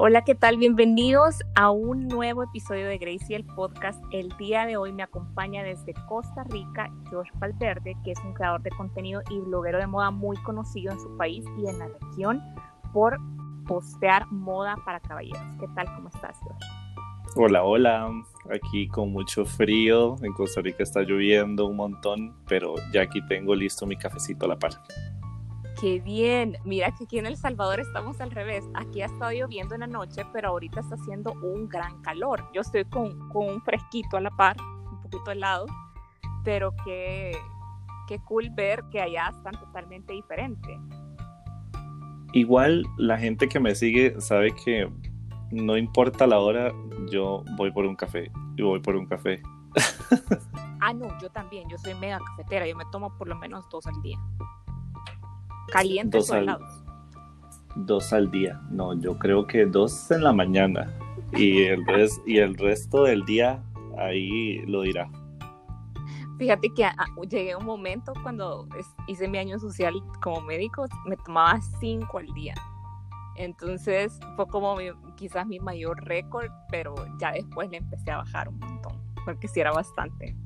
Hola, ¿qué tal? Bienvenidos a un nuevo episodio de Gracie el podcast. El día de hoy me acompaña desde Costa Rica Josh Valverde, que es un creador de contenido y bloguero de moda muy conocido en su país y en la región por postear moda para caballeros. ¿Qué tal? ¿Cómo estás, Josh? Hola, hola. Aquí con mucho frío. En Costa Rica está lloviendo un montón, pero ya aquí tengo listo mi cafecito a la par. Qué bien. Mira que aquí en El Salvador estamos al revés. Aquí ha estado lloviendo en la noche, pero ahorita está haciendo un gran calor. Yo estoy con, con un fresquito a la par, un poquito helado, pero qué, qué cool ver que allá están totalmente diferentes. Igual la gente que me sigue sabe que no importa la hora, yo voy por un café y voy por un café. ah, no, yo también, yo soy mega cafetera, yo me tomo por lo menos dos al día. ¿Calientes o helados? Dos al día. No, yo creo que dos en la mañana. Y el, y el resto del día ahí lo dirá. Fíjate que llegué a un momento cuando hice mi año social como médico, me tomaba cinco al día. Entonces fue como quizás mi mayor récord, pero ya después le empecé a bajar un montón, porque sí era bastante.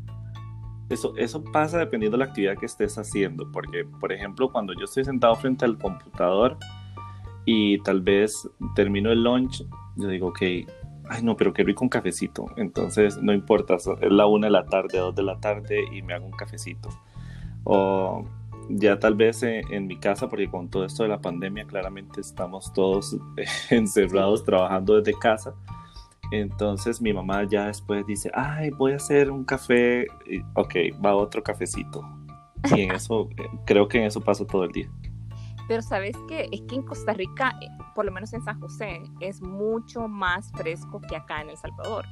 Eso, eso pasa dependiendo de la actividad que estés haciendo, porque, por ejemplo, cuando yo estoy sentado frente al computador y tal vez termino el lunch, yo digo, ok, ay no, pero quiero ir con cafecito. Entonces, no importa, es la una de la tarde, dos de la tarde y me hago un cafecito. O ya tal vez en, en, mi casa, porque con todo esto de la pandemia, claramente estamos todos encerrados trabajando desde casa. Entonces mi mamá ya después dice, ay, voy a hacer un café. ok, va otro cafecito. Y en eso, eh, creo que en eso paso todo el día. Pero sabes que es que en Costa Rica, eh, por lo menos en San José, es mucho más fresco que acá en El Salvador.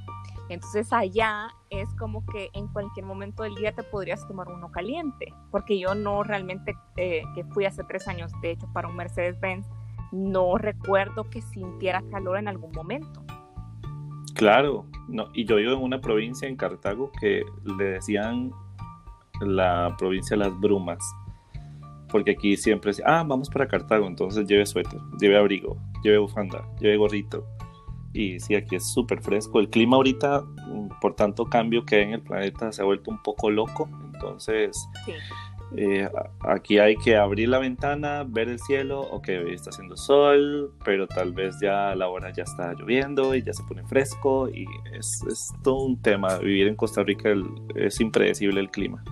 Entonces allá es como que en cualquier momento del día te podrías tomar uno caliente, porque yo no realmente, eh, que fui hace tres años, de hecho, para un Mercedes-Benz, no recuerdo que sintiera calor en algún momento. Claro, no, y yo vivo en una provincia en Cartago que le decían la provincia de las brumas, porque aquí siempre decía, ah, vamos para Cartago, entonces lleve suéter, lleve abrigo, lleve bufanda, lleve gorrito. Y sí, aquí es súper fresco. El clima ahorita, por tanto cambio que hay en el planeta, se ha vuelto un poco loco, entonces sí. Eh, aquí hay que abrir la ventana, ver el cielo, ok, hoy está haciendo sol, pero tal vez ya a la hora ya está lloviendo y ya se pone fresco y es, es todo un tema. Vivir en Costa Rica es impredecible el clima.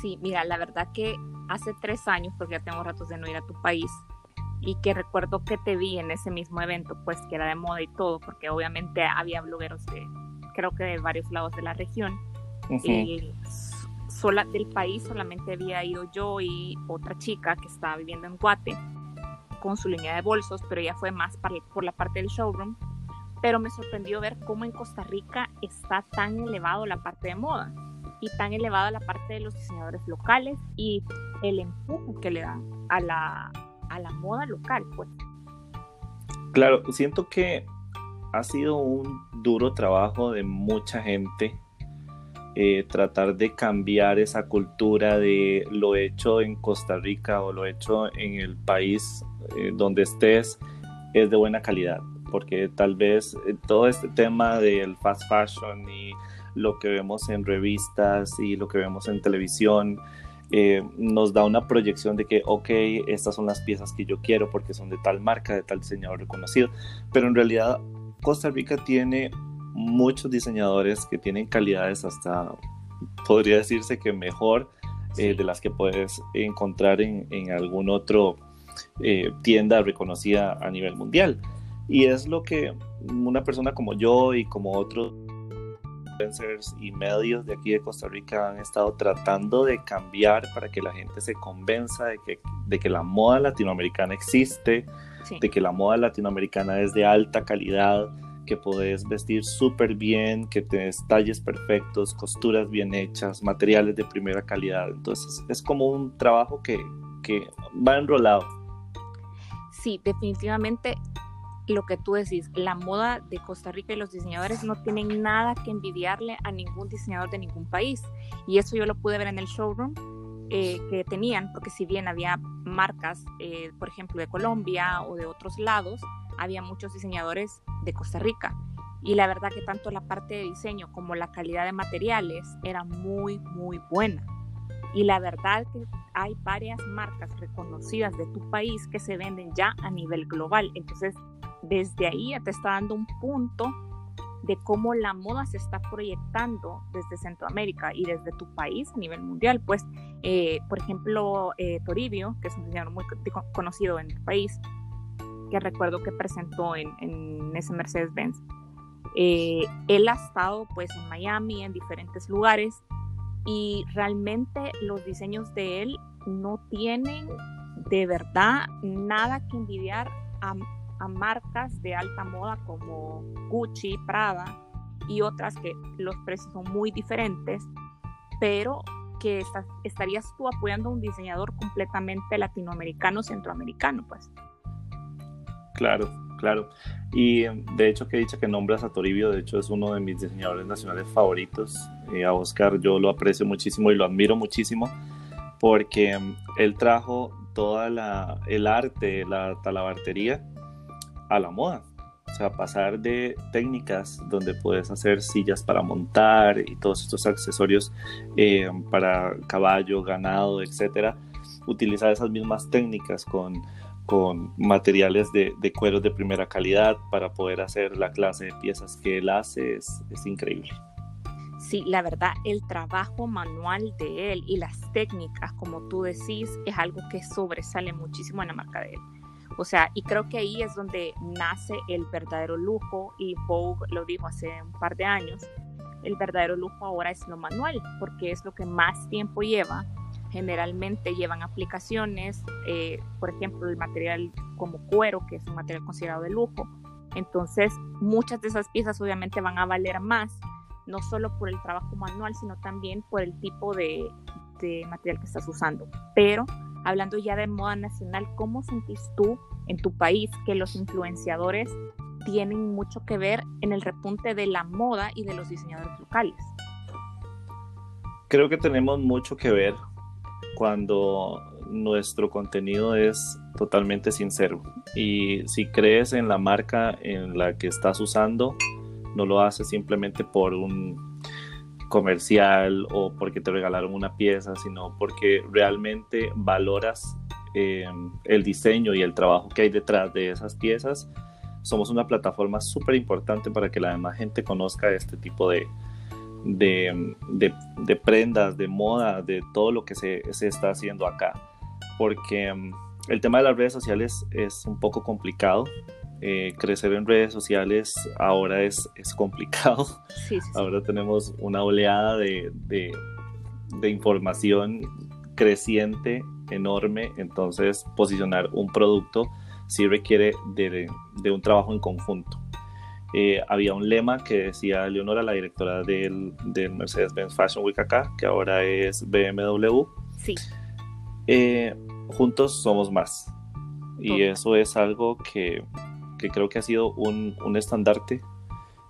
Sí, mira, la verdad que hace tres años, porque ya tengo ratos de no ir a tu país, y que recuerdo que te vi en ese mismo evento, pues que era de moda y todo, porque obviamente había blogueros de, creo que de varios lados de la región. Y sola del país solamente había ido yo y otra chica que estaba viviendo en Guate con su línea de bolsos, pero ella fue más por la parte del showroom. Pero me sorprendió ver cómo en Costa Rica está tan elevado la parte de moda y tan elevada la parte de los diseñadores locales y el empuje que le dan a la, a la moda local. Pues. Claro, siento que ha sido un duro trabajo de mucha gente eh, tratar de cambiar esa cultura de lo hecho en Costa Rica o lo hecho en el país eh, donde estés es de buena calidad, porque tal vez eh, todo este tema del fast fashion y lo que vemos en revistas y lo que vemos en televisión nos da una proyección de que, ok, estas son las piezas que yo quiero porque son de tal marca, de tal diseñador reconocido, pero en realidad Costa Rica tiene muchos diseñadores que tienen calidades hasta, podría decirse que mejor eh, de las que puedes encontrar en, en algún otro eh, tienda reconocida a nivel mundial. Y es lo que una persona como yo y como otros influencers y medios de aquí de Costa Rica han estado tratando de cambiar para que la gente se convenza de que, de que la moda latinoamericana existe, de que la moda latinoamericana es de alta calidad, que podés vestir súper bien, que tenés talles perfectos, costuras bien hechas, materiales de primera calidad. Entonces es como un trabajo que, que va enrolado. Sí, definitivamente lo que tú decís, la moda de Costa Rica y los diseñadores no tienen nada que envidiarle a ningún diseñador de ningún país. Y eso yo lo pude ver en el showroom eh, que tenían, porque si bien había marcas, eh, por ejemplo, de Colombia o de otros lados, había muchos diseñadores de Costa Rica. Y la verdad que tanto la parte de diseño como la calidad de materiales era muy, muy buena. Y la verdad que hay varias marcas reconocidas de tu país que se venden ya a nivel global. Entonces, desde ahí ya te está dando un punto de cómo la moda se está proyectando desde Centroamérica y desde tu país a nivel mundial. Pues, eh, por ejemplo, eh, Toribio, que es un diseñador muy conocido en tu país, que recuerdo que presentó en, en ese Mercedes-Benz, eh, él ha estado pues en Miami, en diferentes lugares, y realmente los diseños de él no tienen de verdad nada que envidiar a, marcas de alta moda como Gucci, Prada y otras que los precios son muy diferentes, pero que estarías tú apoyando a un diseñador completamente latinoamericano, centroamericano, pues. Claro, claro. Y de hecho que he dicho que nombras a Toribio, de hecho es uno de mis diseñadores nacionales favoritos. A Oscar yo lo aprecio muchísimo y lo admiro muchísimo porque mm, él trajo toda la, el arte, la talabartería a la moda. O sea, pasar de técnicas donde puedes hacer sillas para montar y todos estos accesorios eh, para caballo, ganado, etcétera, utilizar esas mismas técnicas con con materiales de, de cueros de primera calidad para poder hacer la clase de piezas que él hace es, es increíble. Sí, la verdad, el trabajo manual de él y las técnicas, como tú decís, es algo que sobresale muchísimo en la marca de él. O sea, y creo que ahí es donde nace el verdadero lujo, y Vogue lo dijo hace un par de años, el verdadero lujo ahora es lo manual, porque es lo que más tiempo lleva generalmente llevan aplicaciones, eh, por ejemplo, el material como cuero, que es un material considerado de lujo. Entonces, muchas de esas piezas obviamente van a valer más, no solo por el trabajo manual, sino también por el tipo de, de material que estás usando. Pero hablando ya de moda nacional, ¿cómo sentís tú en tu país que los influenciadores tienen mucho que ver en el repunte de la moda y de los diseñadores locales? Creo que tenemos mucho que ver cuando nuestro contenido es totalmente sincero. Y si crees en la marca en la que estás usando, no lo haces simplemente por un comercial o porque te regalaron una pieza, sino porque realmente valoras eh, el diseño y el trabajo que hay detrás de esas piezas. Somos una plataforma súper importante para que la demás gente conozca este tipo de, de, prendas, de moda, de todo lo que se, está haciendo acá. Porque mm, el tema de las redes sociales es un poco complicado. Eh, crecer en redes sociales ahora es, es complicado. Ahora tenemos una oleada de, de, información creciente, enorme. Entonces, posicionar un producto sí requiere de, de un trabajo en conjunto. Eh, había un lema que decía Leonora, la directora del, Mercedes-Benz Fashion Week acá, que ahora es BMW. Sí. Eh, juntos somos más. Y eso es algo que, creo que ha sido un, estandarte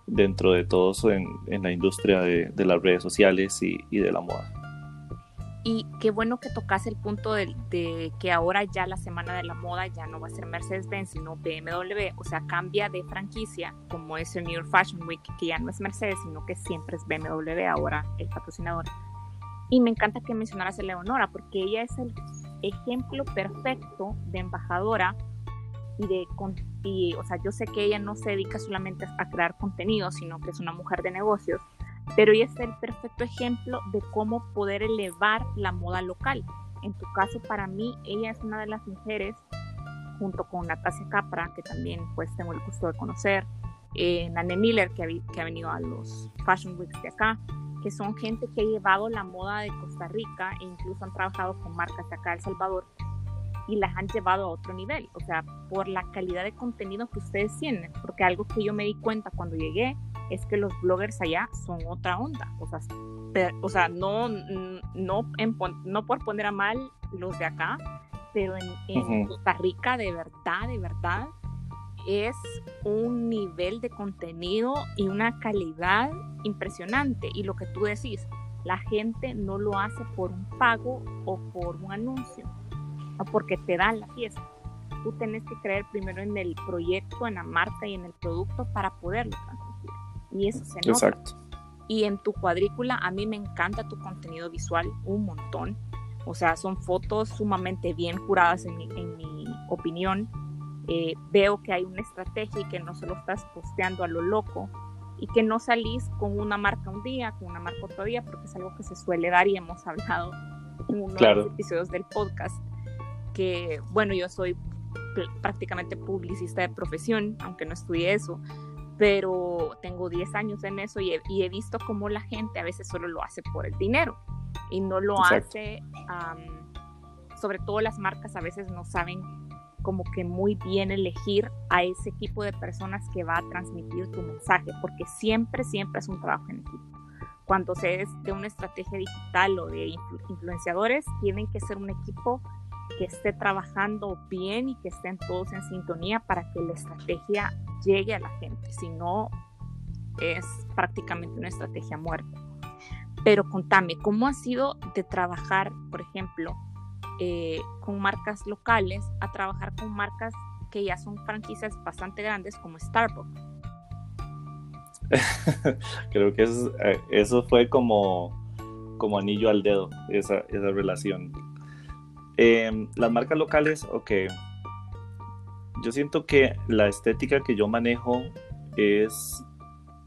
dentro de todos en, la industria de, las redes sociales y de la moda. Y qué bueno que tocas el punto de, que ahora ya la semana de la moda ya no va a ser Mercedes-Benz, sino BMW, o sea, cambia de franquicia, como es el New Fashion Week, que ya no es Mercedes, sino que siempre es BMW ahora el patrocinador. Y me encanta que mencionaras a Leonora, porque ella es el ejemplo perfecto de embajadora y de, y, o sea, yo sé que ella no se dedica solamente a crear contenido, sino que es una mujer de negocios pero ella es el perfecto ejemplo de cómo poder elevar la moda local. En tu caso, para mí, ella es una de las mujeres, junto con Natasia Capra, que también pues tengo el gusto de conocer, eh, Nane Miller, que ha, que ha venido a los Fashion Weeks de acá, que son gente que ha llevado la moda de Costa Rica e incluso han trabajado con marcas de acá de El Salvador y las han llevado a otro nivel, o sea, por la calidad de contenido que ustedes tienen, porque algo que yo me di cuenta cuando llegué es que los bloggers allá son otra onda, o sea, o sea no, no, no por poner a mal los de acá, pero en, Costa Rica de verdad, de verdad, es un nivel de contenido y una calidad impresionante. Y lo que tú decís, la gente no lo hace por un pago o por un anuncio, o porque te dan la pieza. tú tenés que creer primero en el proyecto, en la marca y en el producto para poderlo transmitir. Y eso se nota. Exacto. Y en tu cuadrícula, a mí me encanta tu contenido visual un montón. O sea, son fotos sumamente bien curadas en mi, en mi opinión. Eh, veo que hay una estrategia y que no se lo estás posteando a lo loco y que no salís con una marca un día, con una marca otro día, porque es algo que se suele dar y hemos hablado en uno de los episodios del podcast, que bueno, yo soy prácticamente publicista de profesión, aunque no estudié eso, pero tengo 10 años en eso y he, visto cómo la gente a veces solo lo hace por el dinero y no lo hace, sobre todo las marcas a veces no saben como que muy bien elegir a ese equipo de personas que va a transmitir tu mensaje, porque siempre, siempre es un trabajo en equipo. Cuando se es de una estrategia digital o de influenciadores, tienen que ser un equipo que esté trabajando bien y que estén todos en sintonía para que la estrategia llegue a la gente. Si no, es prácticamente una estrategia muerta. Pero contame, ¿cómo ha sido de trabajar, por ejemplo, eh, con marcas locales a trabajar con marcas que ya son franquicias bastante grandes como Starbucks? Creo que eso, eh, eso fue como, como anillo al dedo, esa, esa relación Em, las marcas locales, ok. Yo siento que la estética que yo manejo es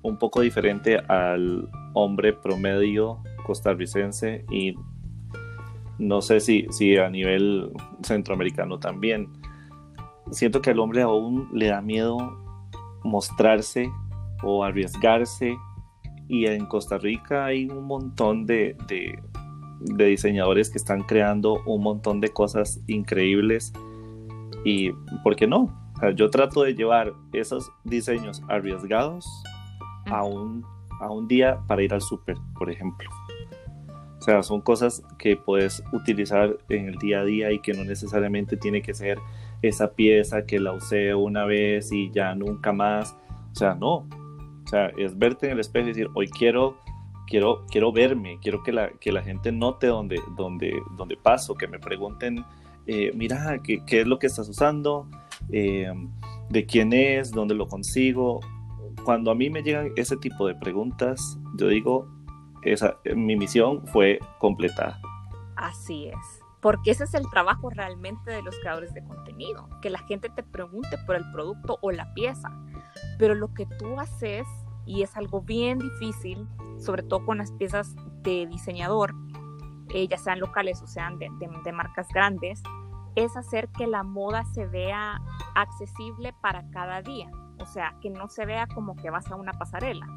un poco diferente al hombre promedio costarricense y no sé si, si a nivel centroamericano también. Siento que al hombre aún le da miedo mostrarse o arriesgarse y en Costa Rica hay un montón de, de diseñadores que están creando un montón de cosas increíbles y, ¿por qué no? yo trato de llevar esos diseños arriesgados a un, a un día para ir al súper, por ejemplo. O sea, son cosas que puedes utilizar en el día a día y que no necesariamente tiene que ser esa pieza que la usé una vez y ya nunca más. O sea, no. O sea, es verte en el espejo y decir, hoy quiero quiero, quiero verme, quiero que la, que la gente note dónde, dónde, dónde paso, que me pregunten, eh, mira, ¿qué, ¿qué, es lo que estás usando? Eh, ¿De quién es? ¿Dónde lo consigo? Cuando a mí me llegan ese tipo de preguntas, yo digo, esa, mi misión fue completada. Así es, porque ese es el trabajo realmente de los creadores de contenido, que la gente te pregunte por el producto o la pieza, pero lo que tú haces y es algo bien difícil, sobre todo con las piezas de diseñador, eh, ya sean locales o sean de, marcas grandes, es hacer que la moda se vea accesible para cada día, o sea, que no se vea como que vas a una pasarela.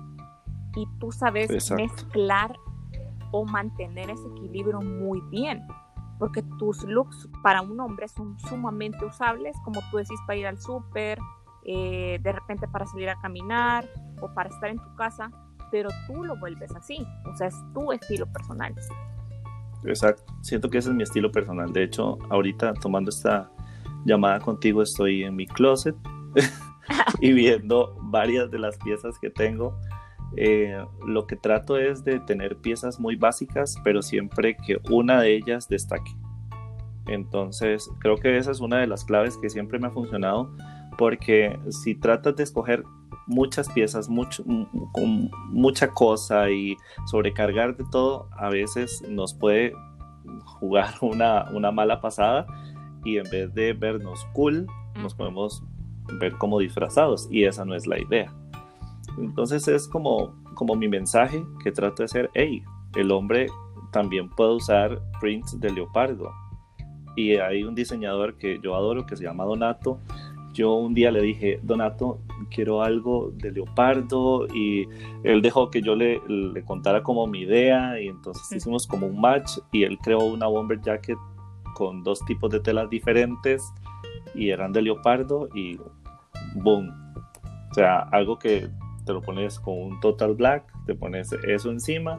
Y tú sabes mezclar o mantener ese equilibrio muy bien, porque tus looks para un hombre son sumamente usables, como tú decís, para ir al súper, eh, de repente para salir a caminar o para estar en tu casa, pero tú lo vuelves así, o sea, es tu estilo personal. Exacto, siento que ese es mi estilo personal. De hecho, ahorita tomando esta llamada contigo estoy en mi closet y viendo varias de las piezas que tengo. Eh, lo que trato es de tener piezas muy básicas, pero siempre que una de ellas destaque. Entonces, creo que esa es una de las claves que siempre me ha funcionado porque si tratas de escoger muchas piezas, mucho, con mucha cosa y sobrecargar de todo, a veces nos puede jugar una, una mala pasada y en vez de vernos cool, nos podemos ver como disfrazados y esa no es la idea. Entonces es como, como mi mensaje que trato de hacer, hey, el hombre también puede usar prints de leopardo. Y hay un diseñador que yo adoro que se llama Donato, yo un día le dije, Donato, quiero algo de leopardo y él dejó que yo le, le contara como mi idea y entonces hicimos como un match y él creó una bomber jacket con dos tipos de telas diferentes y eran de leopardo y boom. O sea, algo que te lo pones con un total black, te pones eso encima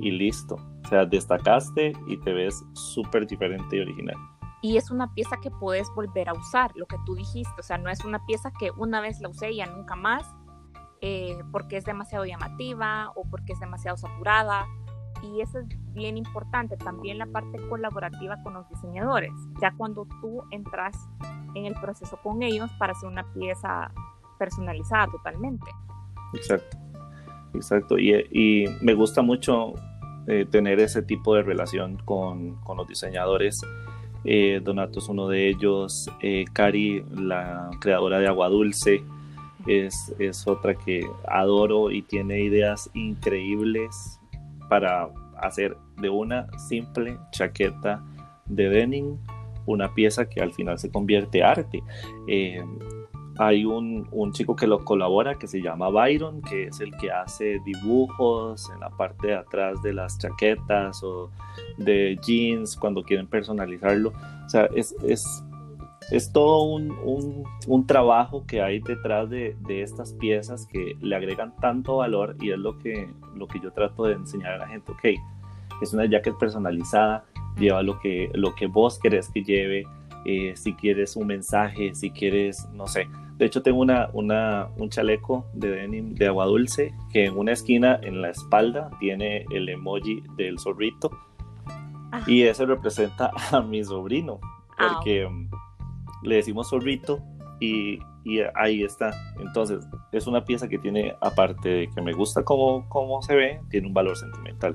y listo. O sea, destacaste y te ves súper diferente y original y es una pieza que puedes volver a usar, lo que tú dijiste, o sea, no es una pieza que una vez la usé y ya nunca más, eh, porque es demasiado llamativa o porque es demasiado saturada. y eso es bien importante, también la parte colaborativa con los diseñadores, ya cuando tú entras en el proceso con ellos para hacer una pieza personalizada totalmente. Exacto, exacto, y, y me gusta mucho eh, tener ese tipo de relación con, con los diseñadores. Eh, Donato es uno de ellos, eh, Cari, la creadora de Agua Dulce, es, otra que adoro y tiene ideas increíbles para hacer de una simple chaqueta de denim una pieza que al final se convierte arte. Eh, hay un, un, chico que lo colabora que se llama Byron, que es el que hace dibujos en la parte de atrás de las chaquetas o de jeans cuando quieren personalizarlo. O sea, es, es, es todo un, un, un, trabajo que hay detrás de, de, estas piezas que le agregan tanto valor y es lo que, lo que yo trato de enseñar a la gente. Ok, es una jacket personalizada, lleva lo que, lo que vos querés que lleve. Eh, si quieres un mensaje, si quieres, no sé, de hecho, tengo una, una, un chaleco de denim de agua dulce que en una esquina en la espalda tiene el emoji del zorrito. Ah. Y ese representa a mi sobrino, ah, porque um, le decimos zorrito y, y, ahí está. Entonces, es una pieza que tiene, aparte de que me gusta cómo, cómo se ve, tiene un valor sentimental.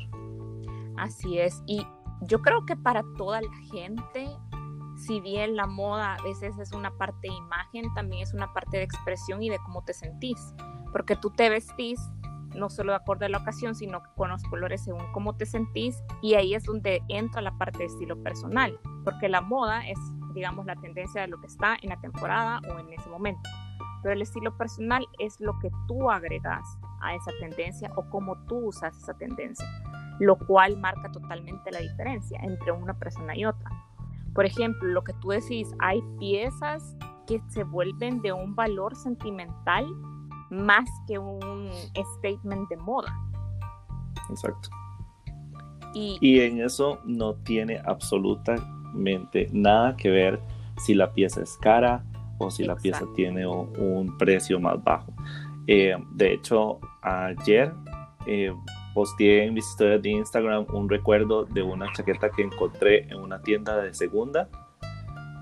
Así es. Y yo creo que para toda la gente si bien la moda a veces es una parte de imagen, también es una parte de expresión y de cómo te sentís, porque tú te vestís no solo de acuerdo a la ocasión, sino con los colores según cómo te sentís y ahí es donde entra la parte de estilo personal, porque la moda es, digamos, la tendencia de lo que está en la temporada o en ese momento, pero el estilo personal es lo que tú agregas a esa tendencia o cómo tú usas esa tendencia, lo cual marca totalmente la diferencia entre una persona y otra. Por ejemplo, lo que tú decís, hay piezas que se vuelven de un valor sentimental más que un statement de moda. Exacto. Y, en eso no tiene absolutamente nada que ver si la pieza es cara o si la pieza tiene un, precio más bajo. Eh, de hecho, ayer eh, posteé en mis historias de Instagram un recuerdo de una chaqueta que encontré en una tienda de segunda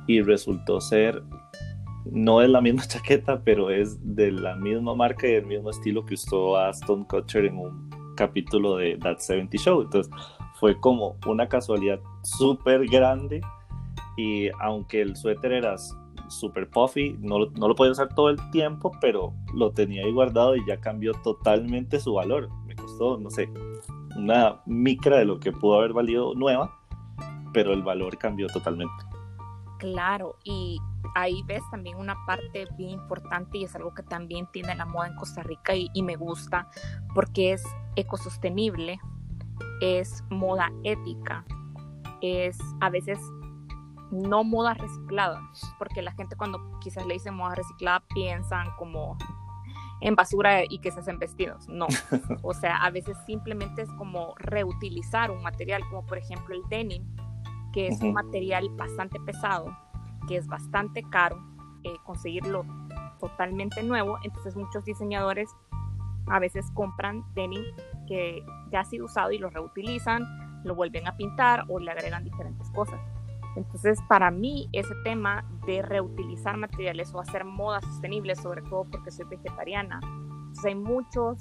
y resultó ser, no es la misma chaqueta, pero es de la misma marca y del mismo estilo que usó Aston Kutcher en un capítulo de That 70 Show. Entonces fue como una casualidad súper grande y aunque el suéter era súper puffy, no, no lo podía usar todo el tiempo, pero lo tenía ahí guardado y ya cambió totalmente su valor no sé, una micra de lo que pudo haber valido nueva, pero el valor cambió totalmente. Claro, y ahí ves también una parte bien importante y es algo que también tiene la moda en Costa Rica y, y me gusta porque es ecosostenible, es moda ética, es a veces no moda reciclada, porque la gente cuando quizás le dicen moda reciclada piensan como en basura y que se hacen vestidos. No. O sea, a veces simplemente es como reutilizar un material, como por ejemplo el denim, que es un material bastante pesado, que es bastante caro eh, conseguirlo totalmente nuevo. Entonces muchos diseñadores a veces compran denim que ya ha sido usado y lo reutilizan, lo vuelven a pintar o le agregan diferentes cosas. Entonces, para mí, ese tema de reutilizar materiales o hacer moda sostenible, sobre todo porque soy vegetariana, entonces hay muchos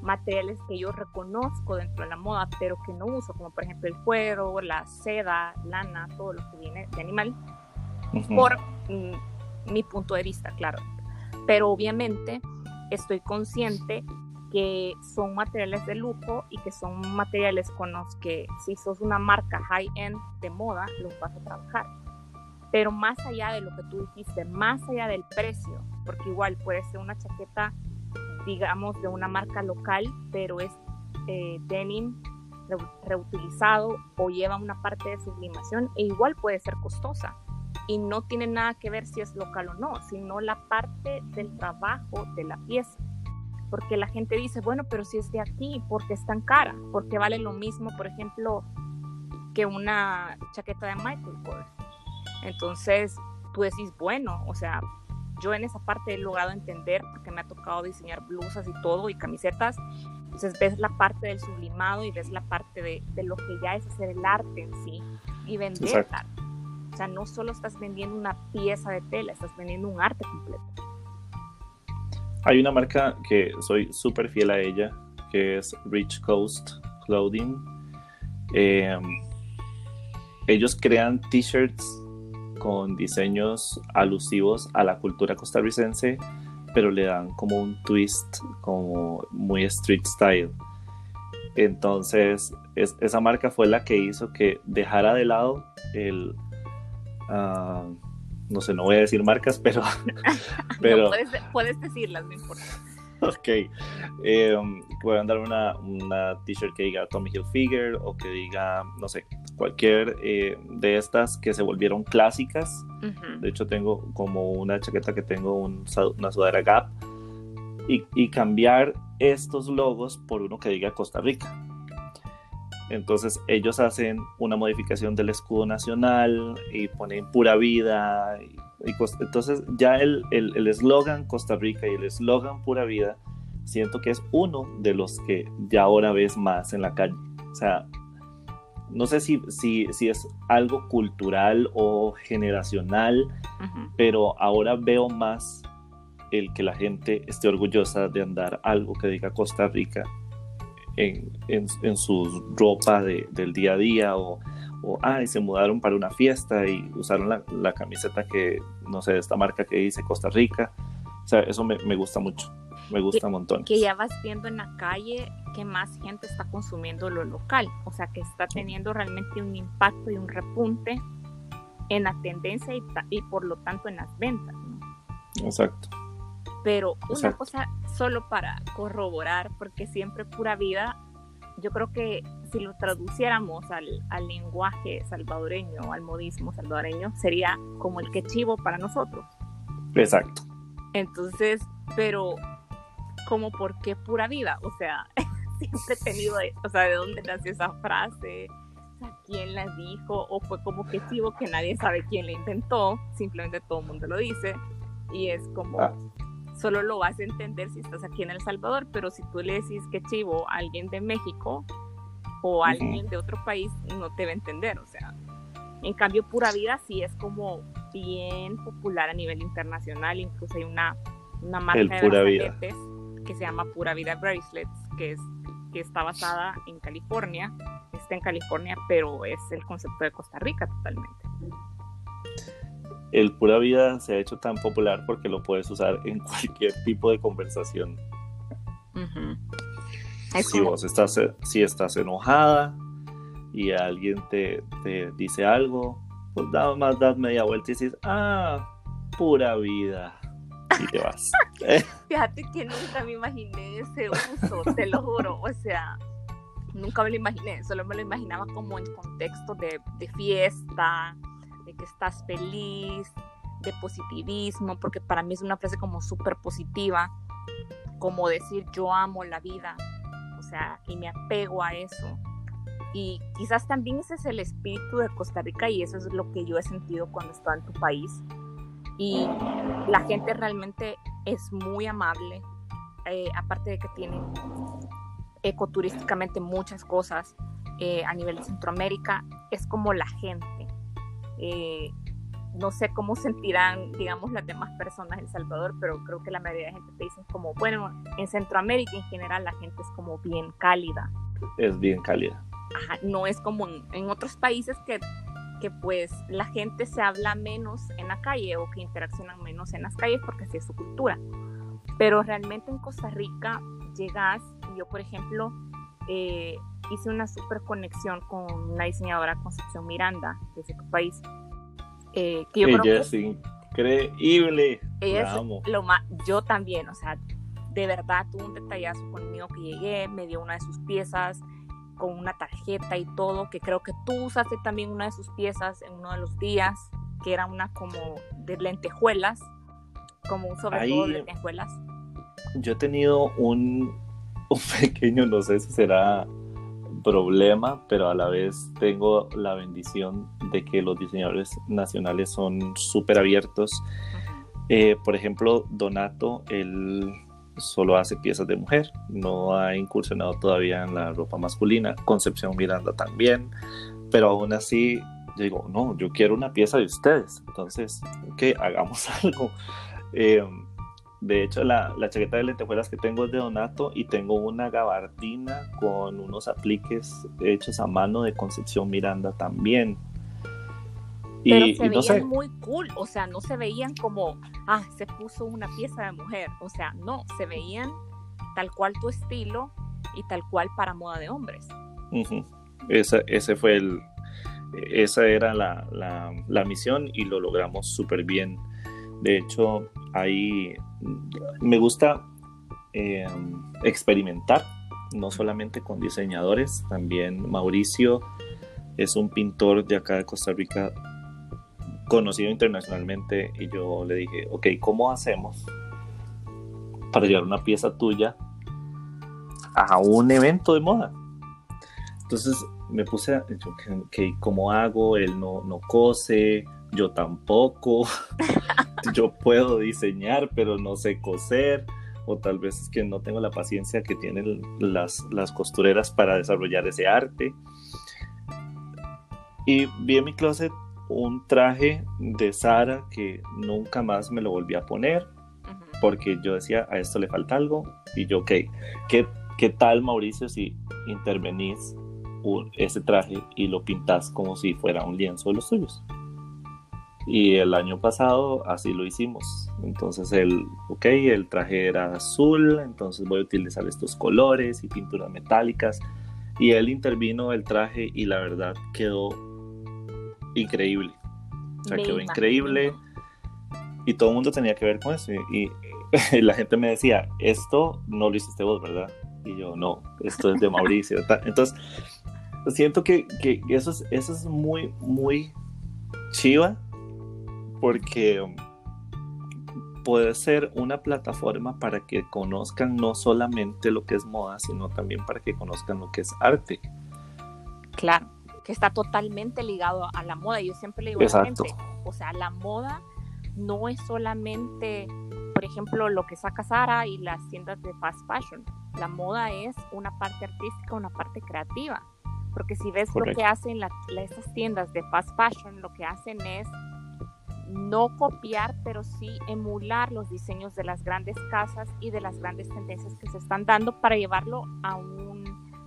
materiales que yo reconozco dentro de la moda, pero que no uso, como por ejemplo el cuero, la seda, lana, todo lo que viene de animal, por mi punto de vista, claro. Pero obviamente estoy consciente que son materiales de lujo y que son materiales con los que si sos una marca high-end de moda, los vas a trabajar. Pero más allá de lo que tú dijiste, más allá del precio, porque igual puede ser una chaqueta, digamos, de una marca local, pero es eh, denim reutilizado o lleva una parte de sublimación e igual puede ser costosa. Y no tiene nada que ver si es local o no, sino la parte del trabajo de la pieza porque la gente dice, bueno, pero si es de aquí, ¿por qué es tan cara? Porque vale lo mismo, por ejemplo, que una chaqueta de Michael Kors. Entonces, tú decís, bueno, o sea, yo en esa parte he logrado entender, porque me ha tocado diseñar blusas y todo, y camisetas, Entonces ves la parte del sublimado y ves la parte de, de lo que ya es hacer el arte en sí y vender arte. O sea, no solo estás vendiendo una pieza de tela, estás vendiendo un arte completo. Hay una marca que soy súper fiel a ella, que es Rich Coast Clothing. Eh, ellos crean t-shirts con diseños alusivos a la cultura costarricense, pero le dan como un twist, como muy street style. Entonces, esa marca fue la que hizo que dejara de lado el... Uh, no sé, no voy a decir marcas, pero... pero... puedes, puedes decirlas, no importa. Ok. Eh, voy a mandar una, una t-shirt que diga Tommy Hilfiger o que diga, no sé, cualquier eh, de estas que se volvieron clásicas. De hecho, tengo como una chaqueta que tengo una sudadera Gap. Y, y, cambiar estos logos por uno que diga Costa Rica. Entonces ellos hacen una modificación del escudo nacional y ponen pura vida y entonces ya el eslogan el, Costa Rica y el eslogan Pura Vida, siento que es uno de los que ya ahora ves más en la calle. O sea, no sé si, si, si es algo cultural o generacional, pero ahora veo más el que la gente esté orgullosa de andar algo que diga Costa Rica en, en, en su ropa de, del día a día o o ay, se mudaron para una fiesta y usaron la, camiseta que, no sé, de esta marca que dice Costa Rica. O sea, eso me, gusta mucho, me gusta un montón. Que ya vas viendo en la calle que más gente está consumiendo lo local, o sea, que está teniendo realmente un impacto y un repunte en la tendencia y, por lo tanto en las ventas. Exacto. Pero una cosa solo para corroborar, porque siempre pura vida yo creo que si lo traduciéramos al, al, lenguaje salvadoreño, al modismo salvadoreño, sería como el que chivo para nosotros. Exacto. Entonces, pero como por qué pura vida, o sea, siempre he tenido, o sea, ¿de dónde nació esa frase? ¿Quién la dijo? ¿O fue como que chivo que nadie sabe quién la inventó? Simplemente todo el mundo lo dice. Y es como, ah solo lo vas a entender si estás aquí en El Salvador, pero si tú le decís que chivo a alguien de México o a alguien de otro país, no te va a entender, o sea. En cambio, Pura Vida sí es como bien popular a nivel internacional, incluso hay una, una marca de brazaletes que se llama Pura Vida Bracelets, que, es, que está basada en California, está en California, pero es el concepto de Costa Rica totalmente el pura vida se ha hecho tan popular porque lo puedes usar en cualquier tipo de conversación. Si vos estás, si estás enojada y alguien te, dice algo, pues da más, das media vuelta y dices, ah, pura vida. Y te vas. Fíjate que nunca me imaginé ese uso, te lo juro. O sea, nunca me lo imaginé, solo me lo imaginaba como en contexto de, de fiesta, que estás feliz, de positivismo, porque para mí es una frase como súper positiva, como decir yo amo la vida, o sea, y me apego a eso. Y quizás también ese es el espíritu de Costa Rica y eso es lo que yo he sentido cuando estaba en tu país. Y la gente realmente es muy amable, eh, aparte de que tienen ecoturísticamente muchas cosas eh, a nivel de Centroamérica, es como la gente eh, no sé cómo sentirán, digamos, las demás personas en El Salvador, pero creo que la mayoría de gente te dice como, bueno, en Centroamérica en general la gente es como bien cálida. Es bien cálida. Ajá, no es como en, otros países que, que pues la gente se habla menos en la calle o que interaccionan menos en las calles porque así es su cultura. Pero realmente en Costa Rica llegas, yo por ejemplo, eh, hice una super conexión con una diseñadora Concepción Miranda desde tu país. Eh, que yo ella es increíble. Ella lo más, yo también, o sea, de verdad tuvo un detallazo conmigo que llegué, me dio una de sus piezas con una tarjeta y todo, que creo que tú usaste también una de sus piezas en uno de los días, que era una como de lentejuelas, como un sobre todo de lentejuelas. Yo he tenido un, un pequeño, no sé si será problema, pero a la vez tengo la bendición de que los diseñadores nacionales son súper abiertos. Eh, por ejemplo, Donato, él solo hace piezas de mujer, no ha incursionado todavía en la ropa masculina, Concepción Miranda también, pero aún así digo, no, yo quiero una pieza de ustedes, entonces, que hagamos algo. Eh, de hecho, la, la, chaqueta de lentejuelas que tengo es de Donato y tengo una gabardina con unos apliques hechos a mano de Concepción Miranda también. Pero se veían muy cool, o sea, no se veían como, ah, se puso una pieza de mujer, o sea, no, se veían tal cual tu estilo y tal cual para moda de hombres. ese fue el, esa era la, la, la misión y lo logramos súper bien. De hecho, ahí me gusta eh, experimentar, no solamente con diseñadores, también Mauricio es un pintor de acá de Costa Rica conocido internacionalmente y yo le dije, ok, ¿cómo hacemos para llevar una pieza tuya a un evento de moda? Entonces me puse a, que, ¿cómo hago? Él no, no cose, yo tampoco, yo puedo diseñar, pero no sé coser, o tal vez es que no tengo la paciencia que tienen las, las costureras para desarrollar ese arte. Y vi en mi closet un traje de Sara que nunca más me lo volví a poner porque yo decía, a esto le falta algo. Y yo, ok, ¿qué, qué tal Mauricio si intervenís ese traje y lo pintas como si fuera un lienzo de los tuyos? Y el año pasado así lo hicimos. Entonces el, ok, el traje era azul, entonces voy a utilizar estos colores y pinturas metálicas. Y él intervino el traje y la verdad quedó increíble. O sea, quedó increíble. Y todo el mundo tenía que ver con eso. Y, la gente me decía, esto no lo hiciste vos, ¿verdad? Y yo, no, esto es de Mauricio. Entonces, siento que, que, eso, es, eso es muy, muy chiva porque puede ser una plataforma para que conozcan no solamente lo que es moda, sino también para que conozcan lo que es arte. Claro que está totalmente ligado a la moda. Yo siempre le digo a la gente, o sea, la moda no es solamente, por ejemplo, lo que saca Sara y las tiendas de fast fashion. La moda es una parte artística, una parte creativa. Porque si ves lo que hacen la, esas tiendas de fast fashion, lo que hacen es no copiar, pero sí emular los diseños de las grandes casas y de las grandes tendencias que se están dando para llevarlo a un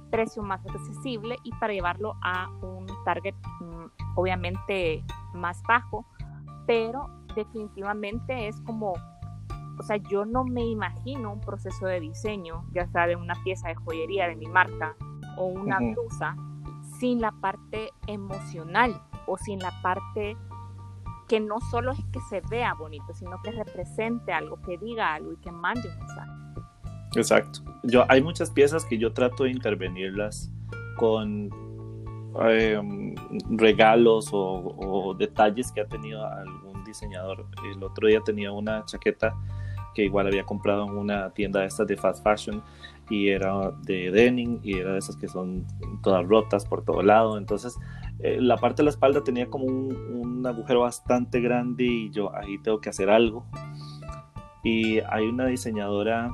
precio más accesible y para llevarlo a un target mm, obviamente más bajo, pero definitivamente es como, o sea, yo no me imagino un proceso de diseño, ya sea de una pieza de joyería de mi marca o una blusa, sin la parte emocional o sin la parte que no solo es que se vea bonito, sino que represente algo, que diga algo y que mande un mensaje. Exacto. Yo, hay muchas piezas que yo trato de intervenirlas con em, regalos o, detalles que ha tenido algún diseñador. El otro día tenía una chaqueta que igual había comprado en una tienda de estas de fast fashion y era de denim y era de esas que son todas rotas por todo lado. Entonces eh, la parte de la espalda tenía como un, un agujero bastante grande y yo ahí tengo que hacer algo. Y hay una diseñadora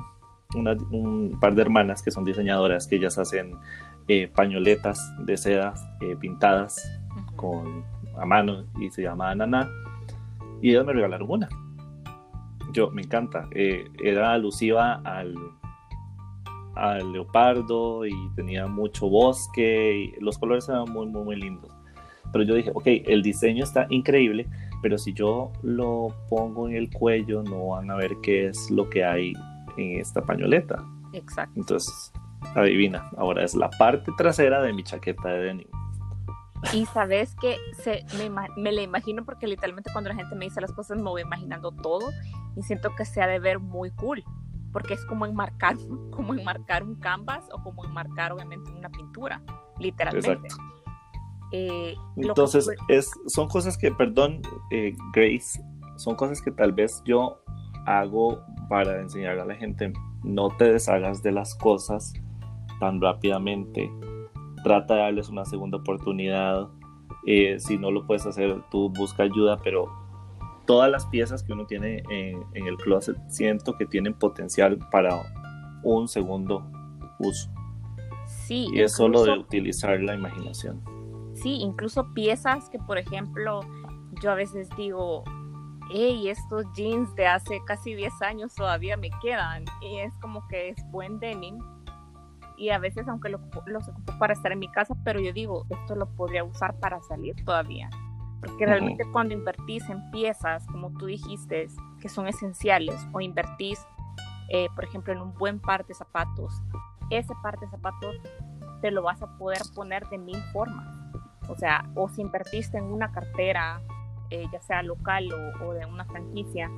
un par de hermanas que son diseñadoras que ellas hacen eh, pañoletas de seda eh, pintadas con a mano y se llama Ananá y ellas me regalaron una. Yo me encanta eh, era alusiva al al leopardo y tenía mucho bosque y los colores eran muy muy muy lindos pero yo dije ok el diseño está increíble pero si yo lo pongo en el cuello no van a ver qué es lo que hay en esta pañoleta. Exacto. Entonces, adivina, ahora es la parte trasera de mi chaqueta de denim. Y sabes que se, me, me la imagino porque literalmente cuando la gente me dice las cosas me voy imaginando todo y siento que se ha de ver muy cool porque es como enmarcar, como enmarcar un canvas o como enmarcar obviamente una pintura, literalmente. Exacto. Eh, Entonces, es, son cosas que, perdón, eh, Grace, son cosas que tal vez yo hago para enseñar a la gente, no te deshagas de las cosas tan rápidamente, trata de darles una segunda oportunidad, eh, si no lo puedes hacer, tú busca ayuda, pero todas las piezas que uno tiene en, en, el closet siento que tienen potencial para un segundo uso. Sí. Y es solo de utilizar la imaginación. Sí, incluso piezas que, por ejemplo, yo a veces digo, hey, estos jeans de hace casi 10 años todavía me quedan. Y es como que es buen denim. Y a veces, aunque lo, los ocupo para estar en mi casa, pero yo digo, esto lo podría usar para salir todavía. Porque realmente cuando invertís en piezas, como tú dijiste, que son esenciales, o invertís, eh, por ejemplo, en un buen par de zapatos, ese par de zapatos te lo vas a poder poner de mil formas. O sea, o si invertiste en una cartera, eh, ya sea local o, o, de una franquicia,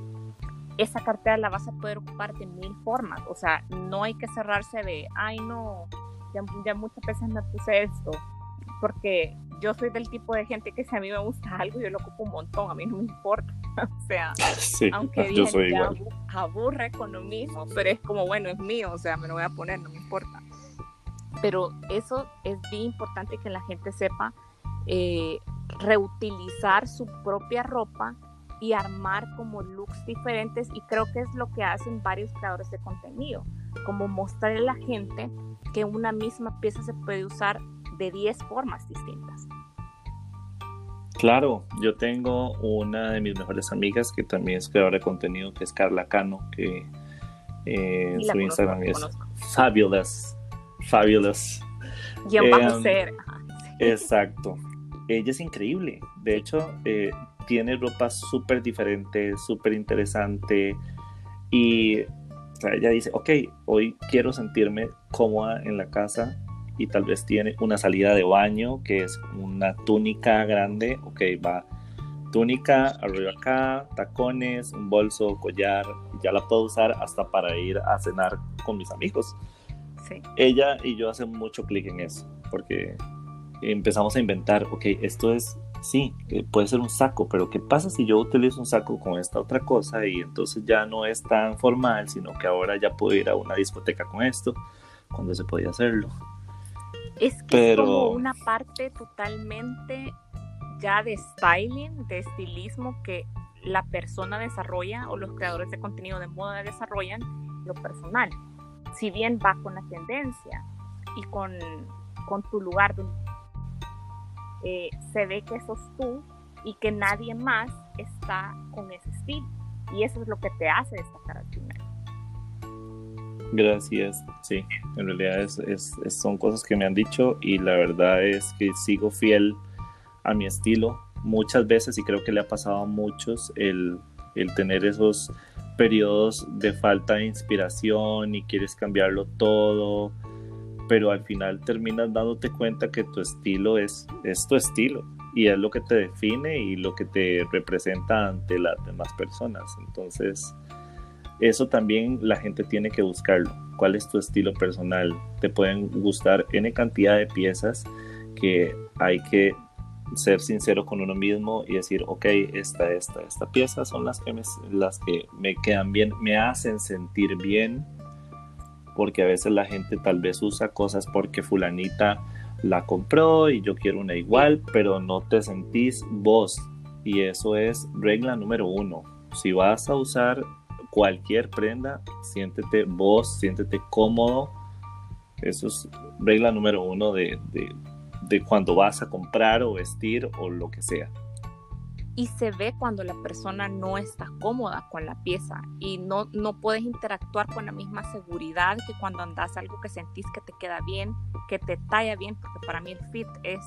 esa cartera la vas a poder ocupar de mil formas. O sea, no hay que cerrarse de, ay no, ya, ya muchas veces me puse esto, porque yo soy del tipo de gente que si a mí me gusta algo, yo lo ocupo un montón, a mí no me importa. o sea, sí, aunque yo soy igual. aburre con lo mismo, pero es como, bueno, es mío, o sea, me lo voy a poner, no me importa. Pero eso es bien importante que la gente sepa eh, reutilizar su propia ropa y armar como looks diferentes y creo que es lo que hacen varios creadores de contenido, como mostrarle a la gente que una misma pieza se puede usar de 10 formas distintas. Claro, yo tengo una de mis mejores amigas que también es creadora de contenido, que es Carla Cano, que eh, su conozco, Instagram es fabulous, fabulous. Eh, a ser. Exacto. Ella es increíble. De hecho, eh, tiene ropa súper diferente, súper interesante. Y o sea, ella dice, ok, hoy quiero sentirme cómoda en la casa y tal vez tiene una salida de baño que es una túnica grande, ok, va túnica, arriba acá, tacones, un bolso, collar, ya la puedo usar hasta para ir a cenar con mis amigos. Sí. Ella y yo hacemos mucho clic en eso, porque empezamos a inventar, ok, esto es, sí, puede ser un saco, pero ¿qué pasa si yo utilizo un saco con esta otra cosa y entonces ya no es tan formal, sino que ahora ya puedo ir a una discoteca con esto, cuando se podía hacerlo? Es que Pero... es como una parte totalmente ya de styling, de estilismo que la persona desarrolla o los creadores de contenido de moda desarrollan lo personal. Si bien va con la tendencia y con, con tu lugar, eh, se ve que sos tú y que nadie más está con ese estilo. Y eso es lo que te hace destacar al final. Gracias, sí, en realidad es, es, son cosas que me han dicho y la verdad es que sigo fiel a mi estilo muchas veces y creo que le ha pasado a muchos el, el tener esos periodos de falta de inspiración y quieres cambiarlo todo, pero al final terminas dándote cuenta que tu estilo es, es tu estilo y es lo que te define y lo que te representa ante las demás personas. Entonces, eso también la gente tiene que buscarlo. ¿Cuál es tu estilo personal? Te pueden gustar N cantidad de piezas que hay que ser sincero con uno mismo y decir, ok, esta, esta, esta pieza son las que me, las que me quedan bien, me hacen sentir bien, porque a veces la gente tal vez usa cosas porque fulanita la compró y yo quiero una igual, pero no te sentís vos. Y eso es regla número uno. Si vas a usar cualquier prenda, siéntete vos, siéntete cómodo. Eso es regla número uno de, de, de cuando vas a comprar o vestir o lo que sea y se ve cuando la persona no está cómoda con la pieza y no, no puedes interactuar con la misma seguridad que cuando andas algo que sentís que te queda bien, que te talla bien, porque para mí el fit es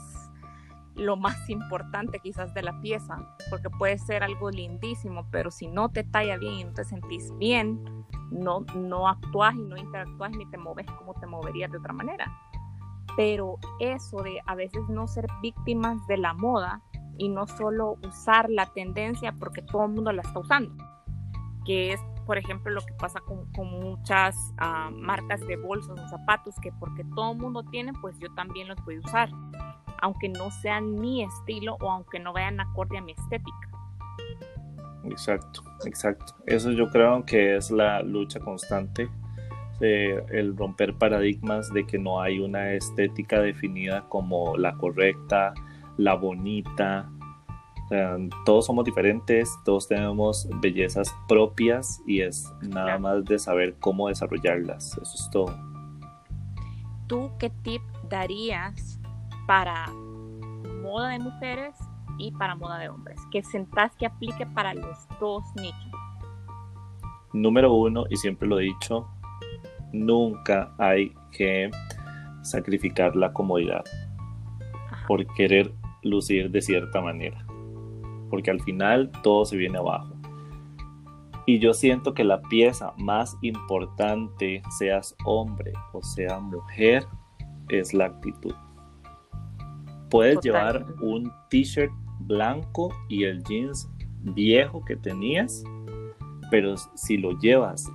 lo más importante quizás de la pieza, porque puede ser algo lindísimo, pero si no te talla bien y no te sentís bien, no, no actúas y no interactúas ni te moves como te moverías de otra manera. Pero eso de a veces no ser víctimas de la moda y no solo usar la tendencia porque todo el mundo la está usando, que es, por ejemplo, lo que pasa con, muchas uh, marcas de bolsos o zapatos, que porque todo el mundo tiene, pues yo también los voy a usar aunque no sean mi estilo o aunque no vayan acorde a mi estética. Exacto, exacto. Eso yo creo que es la lucha constante, el romper paradigmas de que no hay una estética definida como la correcta, la bonita, todos somos diferentes, todos tenemos bellezas propias y es nada más de saber cómo desarrollarlas. Eso es todo. ¿Tú qué tip darías para moda de mujeres y para moda de hombres? Que sentás que aplique para los dos nichos. Número uno, y siempre lo he dicho, nunca hay que sacrificar la comodidad por querer lucir de cierta manera. Porque al final todo se viene abajo. Y yo siento que la pieza más importante, seas hombre o sea mujer, es la actitud. Puedes llevar un t-shirt blanco y el jeans viejo que tenías, pero si lo llevas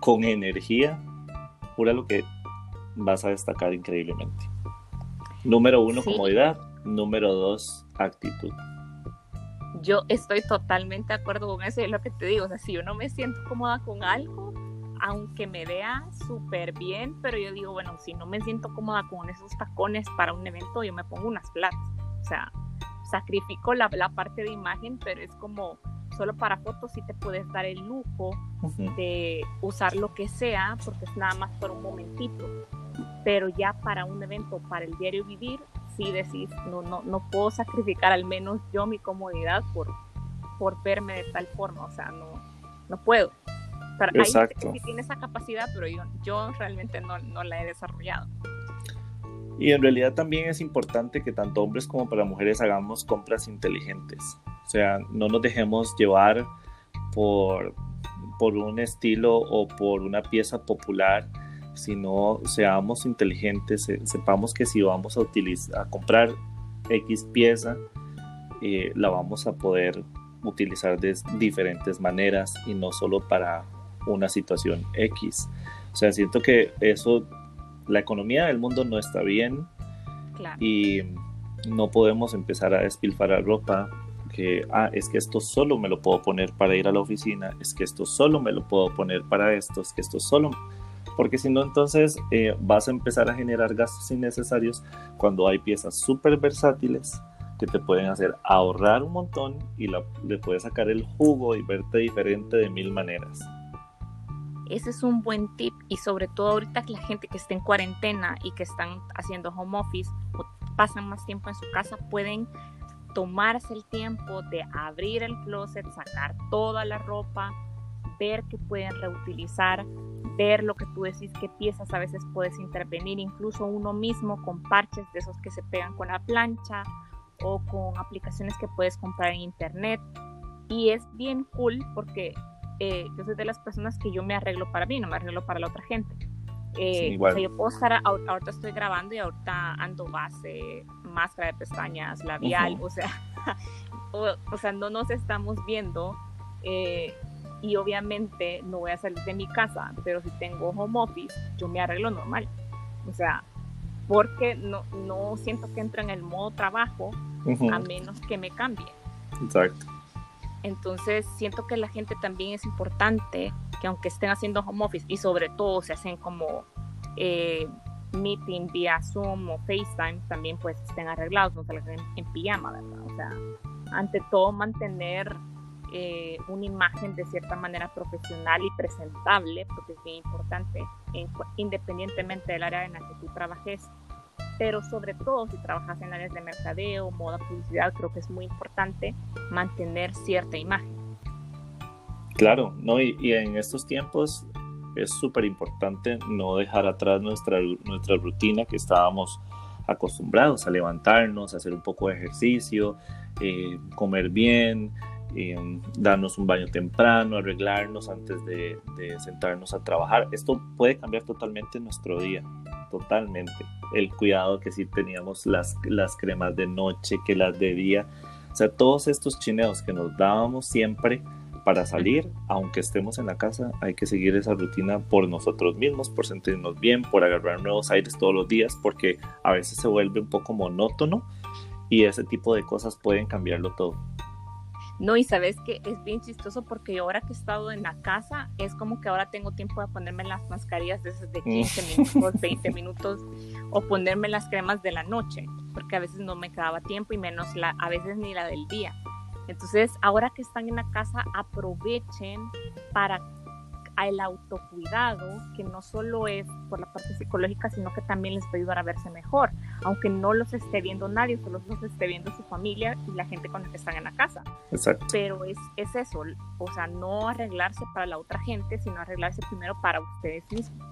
con energía, pura lo que vas a destacar increíblemente. Número uno, comodidad. Número dos, actitud. Yo estoy totalmente de acuerdo con eso, es lo que te digo. O sea, si yo no me siento cómoda con algo, aunque me vea súper bien, pero yo digo, bueno, si no me siento cómoda con esos tacones para un evento, yo me pongo unas flats. O sea, sacrifico la, la parte de imagen, pero es como solo para fotos sí te puedes dar el lujo de usar lo que sea, porque es nada más por un momentito pero ya para un evento, para el diario vivir, sí decís, no, no, no puedo sacrificar al menos yo mi comodidad por, por verme de tal forma, o sea, no, no puedo. Pero Exacto. sí tiene esa capacidad, pero yo, yo realmente no, no la he desarrollado. Y en realidad también es importante que tanto hombres como para mujeres hagamos compras inteligentes. O sea, no nos dejemos llevar por, por un estilo o por una pieza popular sino seamos inteligentes, sepamos que si vamos a, utilizar, a comprar X pieza, eh, la vamos a poder utilizar de diferentes maneras y no solo para una situación X. O sea, siento que eso, la economía del mundo no está bien y no podemos empezar a despilfarrar ropa que, ah, es que esto solo me lo puedo poner para ir a la oficina, es que esto solo me lo puedo poner para esto, es que esto solo porque si no entonces eh, vas a empezar a generar gastos innecesarios cuando hay piezas súper versátiles que te pueden hacer ahorrar un montón y le puedes sacar el jugo y verte diferente de mil maneras. Ese es un buen tip y sobre todo ahorita que la gente que está en cuarentena y que están haciendo home office o pasan más tiempo en su casa pueden tomarse el tiempo de abrir el closet, sacar toda la ropa, ver que pueden reutilizar, ver lo que tú decís, qué piezas a veces puedes intervenir, incluso uno mismo con parches de esos que se pegan con la plancha o con aplicaciones que puedes comprar en internet. Y es bien cool porque eh, yo soy de las personas que yo me arreglo para mí, no me arreglo para la otra gente. Eh, o sea, yo puedo estar, ahorita estoy grabando y ahorita ando base, máscara de pestañas, labial, o sea, o, sea, no nos estamos viendo eh, y obviamente no voy a salir de mi casa, pero si tengo home office, yo me arreglo normal. O sea, porque no, no siento que entro en el modo trabajo a menos que me cambie. Exacto. Entonces siento que la gente también es importante que aunque estén haciendo home office y sobre todo se hacen como eh, meeting vía Zoom o FaceTime, también pues estén arreglados, no salgan en, en pijama, ¿verdad? O sea, ante todo mantener eh, una imagen de cierta manera profesional y presentable, porque es bien importante, independientemente del área en la que tú trabajes, pero sobre todo si trabajas en áreas de mercadeo, moda, publicidad, creo que es muy importante mantener cierta imagen. Claro, ¿no? y, y en estos tiempos es súper importante no dejar atrás nuestra, nuestra rutina que estábamos acostumbrados a levantarnos, a hacer un poco de ejercicio, eh, comer bien, darnos un baño temprano, arreglarnos antes de, sentarnos a trabajar. Esto puede cambiar totalmente nuestro día, totalmente. El cuidado que sí teníamos las, las cremas de noche, que las de día. O sea, todos estos chineos que nos dábamos siempre para salir, aunque estemos en la casa, hay que seguir esa rutina por nosotros mismos, por sentirnos bien, por agarrar nuevos aires todos los días, porque a veces se vuelve un poco monótono y ese tipo de cosas pueden cambiarlo todo. No, y sabes que es bien chistoso porque ahora que he estado en la casa, es como que ahora tengo tiempo de ponerme las mascarillas de esas de 15 mm. minutos, 20 minutos, o ponerme las cremas de la noche, porque a veces no me quedaba tiempo y menos la, a veces ni la del día. Entonces, ahora que están en la casa, aprovechen para el autocuidado, que no solo es por la parte psicológica, sino que también les puede ayudar a verse mejor, aunque no los esté viendo nadie, solo los esté viendo su familia y la gente con la que están en la casa. Exacto. Pero es, es eso, o sea, no arreglarse para la otra gente, sino arreglarse primero para ustedes mismos.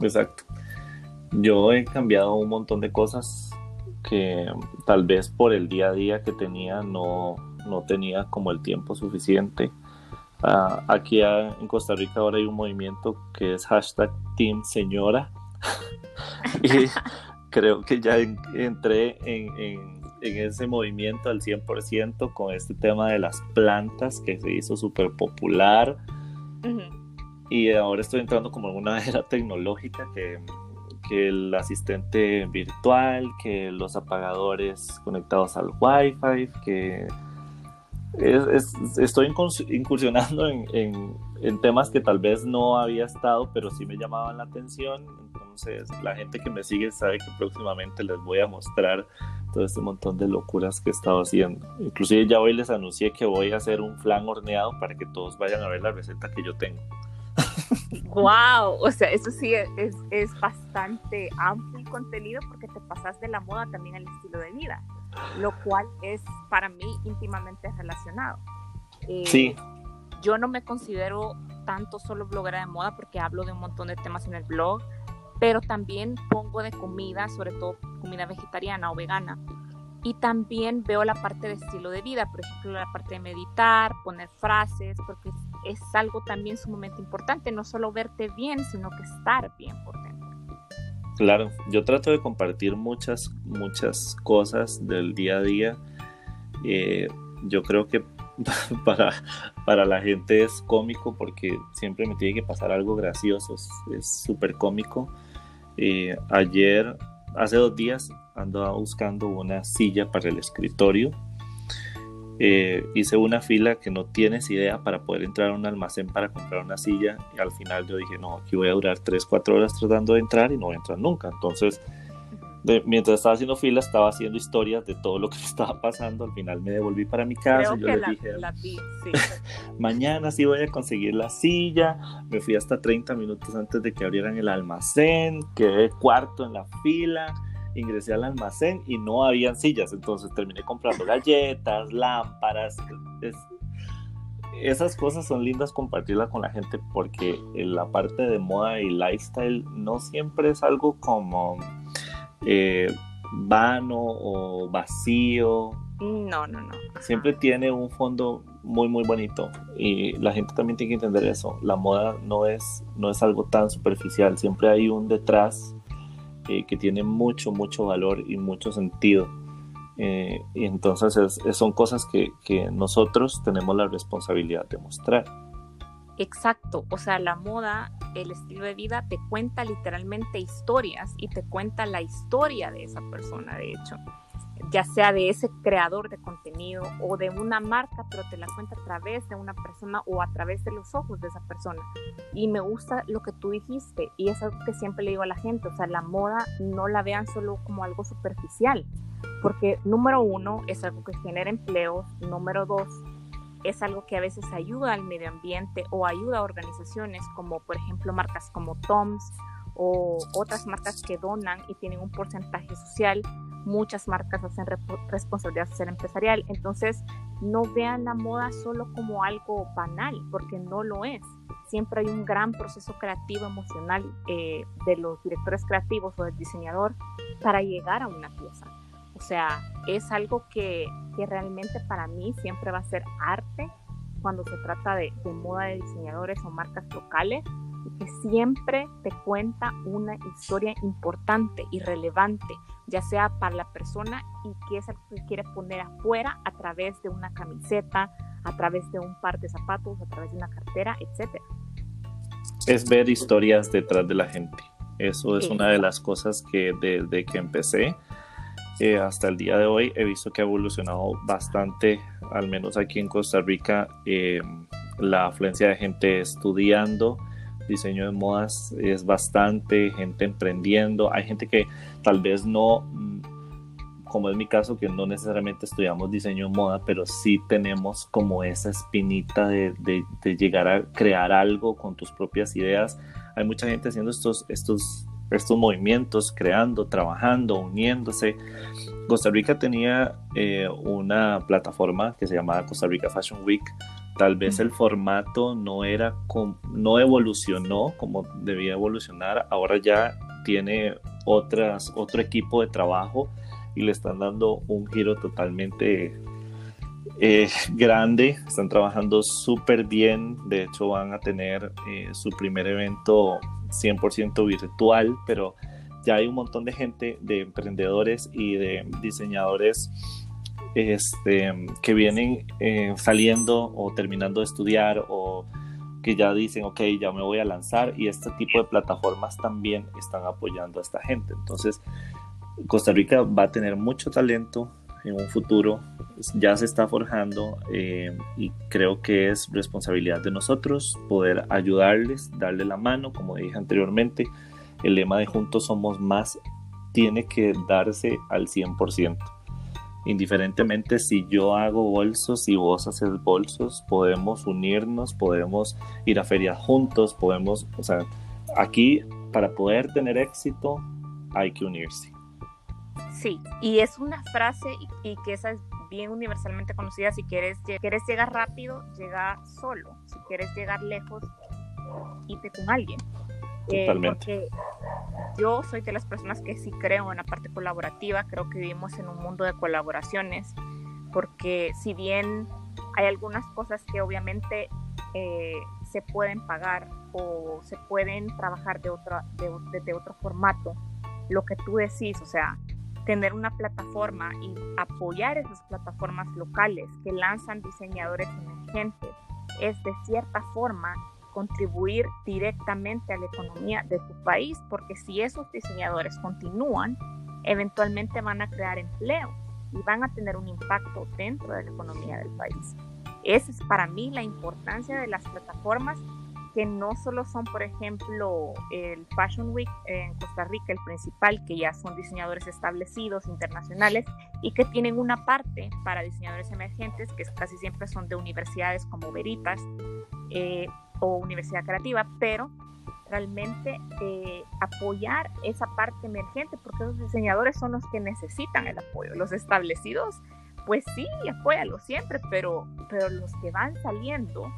Exacto. Yo he cambiado un montón de cosas que tal vez por el día a día que tenía no, no tenía como el tiempo suficiente. Uh, aquí en Costa Rica ahora hay un movimiento que es hashtag Team Señora. y creo que ya entré en, en, en, ese movimiento al 100% con este tema de las plantas que se hizo súper popular. Y ahora estoy entrando como en una era tecnológica que que el asistente virtual, que los apagadores conectados al Wi-Fi, que estoy incursionando en, temas que tal vez no había estado, pero sí me llamaban la atención. Entonces, la gente que me sigue sabe que próximamente les voy a mostrar todo este montón de locuras que he estado haciendo. Inclusive ya hoy les anuncié que voy a hacer un flan horneado para que todos vayan a ver la receta que yo tengo. wow, o sea, eso sí es, es bastante amplio el contenido porque te pasas de la moda también al estilo de vida, lo cual es para mí íntimamente relacionado. Eh, sí. Yo no me considero tanto solo bloguera de moda porque hablo de un montón de temas en el blog, pero también pongo de comida, sobre todo comida vegetariana o vegana. Y también veo la parte de estilo de vida, por ejemplo, la parte de meditar, poner frases, porque es algo también sumamente importante, no solo verte bien, sino que estar bien. Claro, yo trato de compartir muchas, muchas cosas del día a día. Eh, yo creo que para, para la gente es cómico porque siempre me tiene que pasar algo gracioso, es súper cómico. Eh, ayer, hace dos días, andaba buscando una silla para el escritorio eh, hice una fila que no tienes idea para poder entrar a un almacén para comprar una silla y al final yo dije, no, aquí voy a durar 3, 4 horas tratando de entrar y no voy a entrar nunca. Entonces, mientras estaba haciendo fila, estaba haciendo historias de todo lo que estaba pasando. Al final me devolví para mi casa. yo le dije, mañana sí voy a conseguir la silla. Me fui hasta 30 minutos antes de que abrieran el almacén, quedé cuarto en la fila ingresé al almacén y no habían sillas, entonces terminé comprando galletas, lámparas. esas cosas son lindas compartirlas con la gente porque la parte de moda y lifestyle no siempre es algo como eh, vano o vacío. No, no, no. Siempre tiene un fondo muy, muy bonito y la gente también tiene que entender eso. La moda no es, no es algo tan superficial, siempre hay un detrás eh, que tiene mucho, mucho valor y mucho sentido. Eh, y entonces son cosas que, que, nosotros tenemos la responsabilidad de mostrar. Exacto, o sea, la moda, el estilo de vida te cuenta literalmente historias y te cuenta la historia de esa persona, de hecho ya sea de ese creador de contenido o de una marca, pero te la cuenta a través de una persona o a través de los ojos de esa persona. Y me gusta lo que tú dijiste y es algo que siempre le digo a la gente, o sea, la moda no la vean solo como algo superficial, porque número uno es algo que genera empleos, número dos es algo que a veces ayuda al medio ambiente o ayuda a organizaciones como por ejemplo marcas como Toms o otras marcas que donan y tienen un porcentaje social muchas marcas hacen responsabilidad social empresarial. Entonces, no vean la moda solo como algo banal, porque no lo es. Siempre hay un gran proceso creativo, emocional eh, de los directores creativos o del diseñador para llegar a una pieza. O sea, es algo que, que realmente para mí siempre va a ser arte cuando se trata de, de moda de diseñadores o marcas locales y que siempre te cuenta una historia importante y relevante ya sea para la persona y qué es algo que quiere poner afuera a través de una camiseta, a través de un par de zapatos, a través de una cartera, etc. Es ver historias detrás de la gente. Eso es una de las cosas que desde que empecé eh, hasta el día de hoy he visto que ha evolucionado bastante, al menos aquí en Costa Rica, eh, la afluencia de gente estudiando diseño de modas es bastante, gente emprendiendo, hay gente que tal vez no mm, como es mi caso, que no necesariamente estudiamos diseño de moda, pero sí tenemos como esa espinita de, llegar a crear algo con tus propias ideas. Hay mucha gente haciendo estos, estos, estos movimientos, creando, trabajando, uniéndose. Costa Rica tenía eh, una plataforma que se llamaba Costa Rica Fashion Week. Tal vez el formato no era no evolucionó como debía evolucionar. Ahora ya tiene otras, otro equipo de trabajo y le están dando un giro totalmente eh, grande. Están trabajando súper bien. De hecho, van a tener eh, su primer evento 100% virtual, pero ya hay un montón de gente, de emprendedores y de diseñadores este, que vienen eh, saliendo o terminando de estudiar o que ya dicen, ok, ya me voy a lanzar y este tipo de plataformas también están apoyando a esta gente. Entonces, Costa Rica va a tener mucho talento en un futuro, ya se está forjando eh, y creo que es responsabilidad de nosotros poder ayudarles, darle la mano, como dije anteriormente, el lema de Juntos Somos Más tiene que darse al 100% indiferentemente si yo hago bolsos y vos haces bolsos, podemos unirnos, podemos ir a ferias juntos, podemos, o sea, aquí para poder tener éxito hay que unirse. Sí, y es una frase y, que esa es bien universalmente conocida, si quieres, quieres llegar rápido, llega solo, si quieres llegar lejos, irte con alguien. Eh, porque yo soy de las personas que sí creo en la parte colaborativa, creo que vivimos en un mundo de colaboraciones, porque si bien hay algunas cosas que obviamente eh, se pueden pagar o se pueden trabajar de, otra, de, otro formato, lo que tú decís, o sea, tener una plataforma y apoyar esas plataformas locales que lanzan diseñadores emergentes es de cierta forma contribuir directamente a la economía de tu país, porque si esos diseñadores continúan, eventualmente van a crear empleo y van a tener un impacto dentro de la economía del país. Esa es para mí la importancia de las plataformas que no solo son, por ejemplo, el Fashion Week en Costa Rica, el principal, que ya son diseñadores establecidos, internacionales, y que tienen una parte para diseñadores emergentes, que casi siempre son de universidades como Veritas, eh, o universidad creativa, pero realmente eh, apoyar esa parte emergente, porque los diseñadores son los que necesitan el apoyo. Los establecidos, pues sí, apóyalo siempre, pero, pero los que van saliendo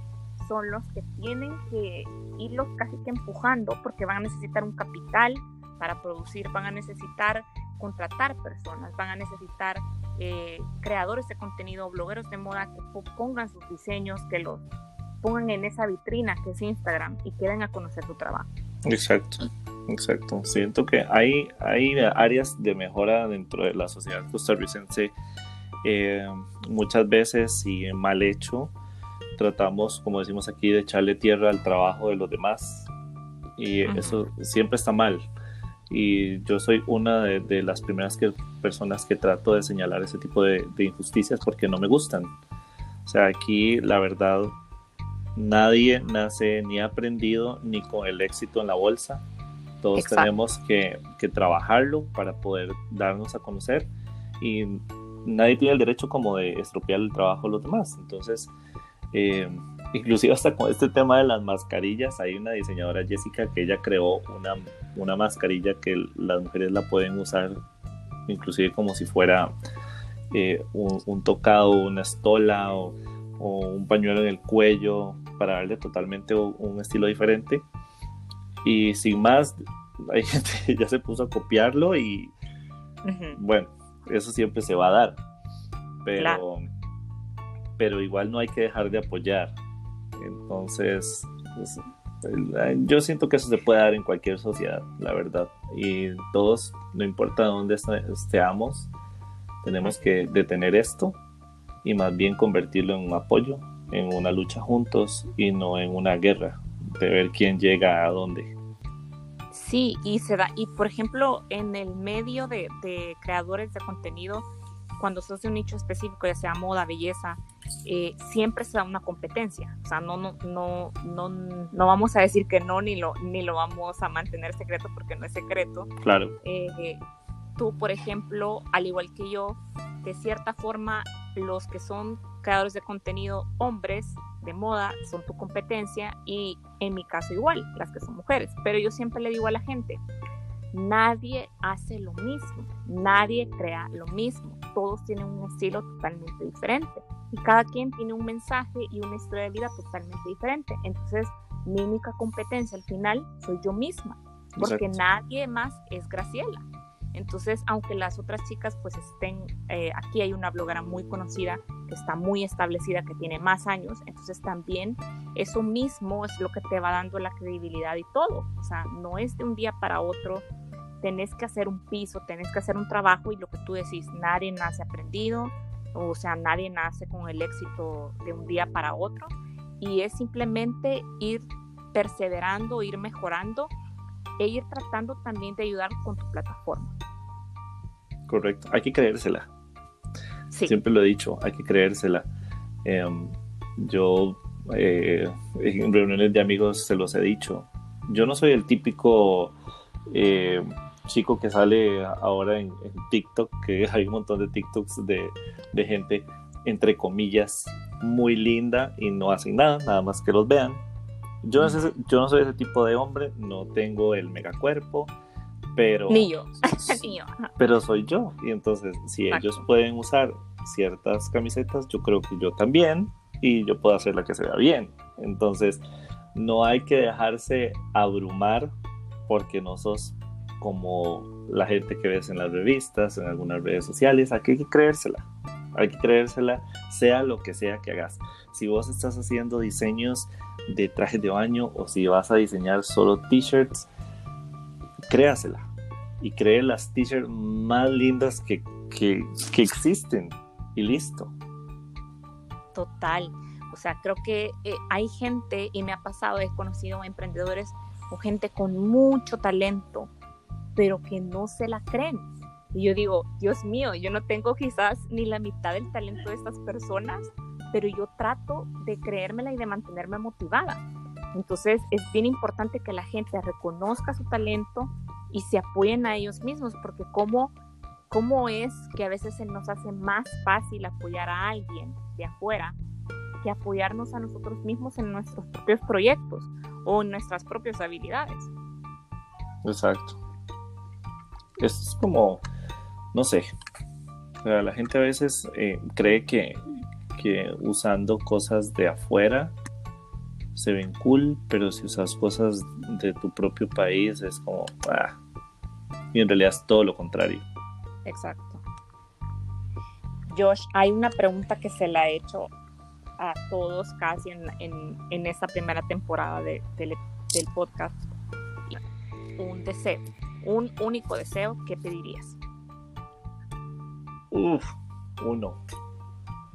son los que tienen que irlos casi que empujando, porque van a necesitar un capital para producir, van a necesitar contratar personas, van a necesitar eh, creadores de contenido, blogueros de moda que pongan sus diseños, que los pongan en esa vitrina que es Instagram y queden a conocer tu trabajo. Exacto, exacto. Siento que hay, hay áreas de mejora dentro de la sociedad costarricense. Eh, muchas veces, y mal hecho, tratamos, como decimos aquí, de echarle tierra al trabajo de los demás. Y eso siempre está mal. Y yo soy una de, las primeras que, personas que trato de señalar ese tipo de, de injusticias porque no me gustan. O sea, aquí la verdad nadie nace ni aprendido ni con el éxito en la bolsa. Todos tenemos que, trabajarlo para poder darnos a conocer y nadie tiene el derecho como de estropear el trabajo de los demás. Entonces, eh, inclusive hasta con este tema de las mascarillas, hay una diseñadora Jessica que ella creó una, una mascarilla que las mujeres la pueden usar inclusive como si fuera eh, un, tocado, una estola o, o un pañuelo en el cuello para darle totalmente un estilo diferente. Y sin más, hay gente que ya se puso a copiarlo y bueno, eso siempre se va a dar. Pero, pero igual no hay que dejar de apoyar. Entonces, pues, yo siento que eso se puede dar en cualquier sociedad, la verdad. Y todos, no importa dónde estemos, tenemos que detener esto y más bien convertirlo en un apoyo en una lucha juntos y no en una guerra de ver quién llega a dónde. Sí, y se da, y por ejemplo, en el medio de, creadores de contenido, cuando sos de un nicho específico, ya sea moda, belleza, eh, siempre se da una competencia. O sea, no, no, no, no, no vamos a decir que no, ni lo, ni lo vamos a mantener secreto porque no es secreto. Claro. Eh, tú, por ejemplo, al igual que yo, de cierta forma, los que son creadores de contenido hombres de moda son tu competencia y en mi caso igual, las que son mujeres. Pero yo siempre le digo a la gente, nadie hace lo mismo, nadie crea lo mismo, todos tienen un estilo totalmente diferente y cada quien tiene un mensaje y una historia de vida totalmente diferente. Entonces, mi única competencia al final soy yo misma, porque nadie más es Graciela. Entonces, aunque las otras chicas pues estén, eh, aquí hay una bloguera muy conocida que está muy establecida, que tiene más años, entonces también eso mismo es lo que te va dando la credibilidad y todo. O sea, no es de un día para otro, tenés que hacer un piso, tenés que hacer un trabajo y lo que tú decís, nadie nace aprendido, o sea, nadie nace con el éxito de un día para otro y es simplemente ir perseverando, ir mejorando e ir tratando también de ayudar con tu plataforma. Correcto, hay que creérsela. Siempre lo he dicho, hay que creérsela. Em, yo eh, en reuniones de amigos se los he dicho. Yo no soy el típico eh, chico que sale ahora en, TikTok, que hay un montón de TikToks de, de, gente, entre comillas, muy linda y no hacen nada, nada más que los vean. Yo no, yo no soy ese tipo de hombre, no tengo el megacuerpo, pero... Ni yo. Pero soy yo. Y entonces, si ellos pueden usar ciertas camisetas, yo creo que yo también, y yo puedo hacer la que se vea bien. Entonces, no hay que dejarse abrumar porque no sos como la gente que ves en las revistas, en algunas redes sociales. Aquí hay que creérsela. Hay que creérsela, sea lo que sea que hagas. Si vos estás haciendo diseños de trajes de baño o si vas a diseñar solo t-shirts, créasela y cree las t-shirts más lindas que, que, que, existen y listo. Total. O sea, creo que eh, hay gente, y me ha pasado, he conocido emprendedores o gente con mucho talento, pero que no se la creen. Y yo digo, Dios mío, yo no tengo quizás ni la mitad del talento de estas personas, pero yo trato de creérmela y de mantenerme motivada. Entonces es bien importante que la gente reconozca su talento y se apoyen a ellos mismos, porque cómo, cómo es que a veces se nos hace más fácil apoyar a alguien de afuera que apoyarnos a nosotros mismos en nuestros propios proyectos o en nuestras propias habilidades. Exacto es como, no sé, la gente a veces eh, cree que, que usando cosas de afuera se ven cool, pero si usas cosas de tu propio país es como, ah, y en realidad es todo lo contrario. Exacto. Josh, hay una pregunta que se la he hecho a todos casi en, en, en esta primera temporada de, del podcast. Un deseo un único deseo, ¿qué pedirías? Uf, uno.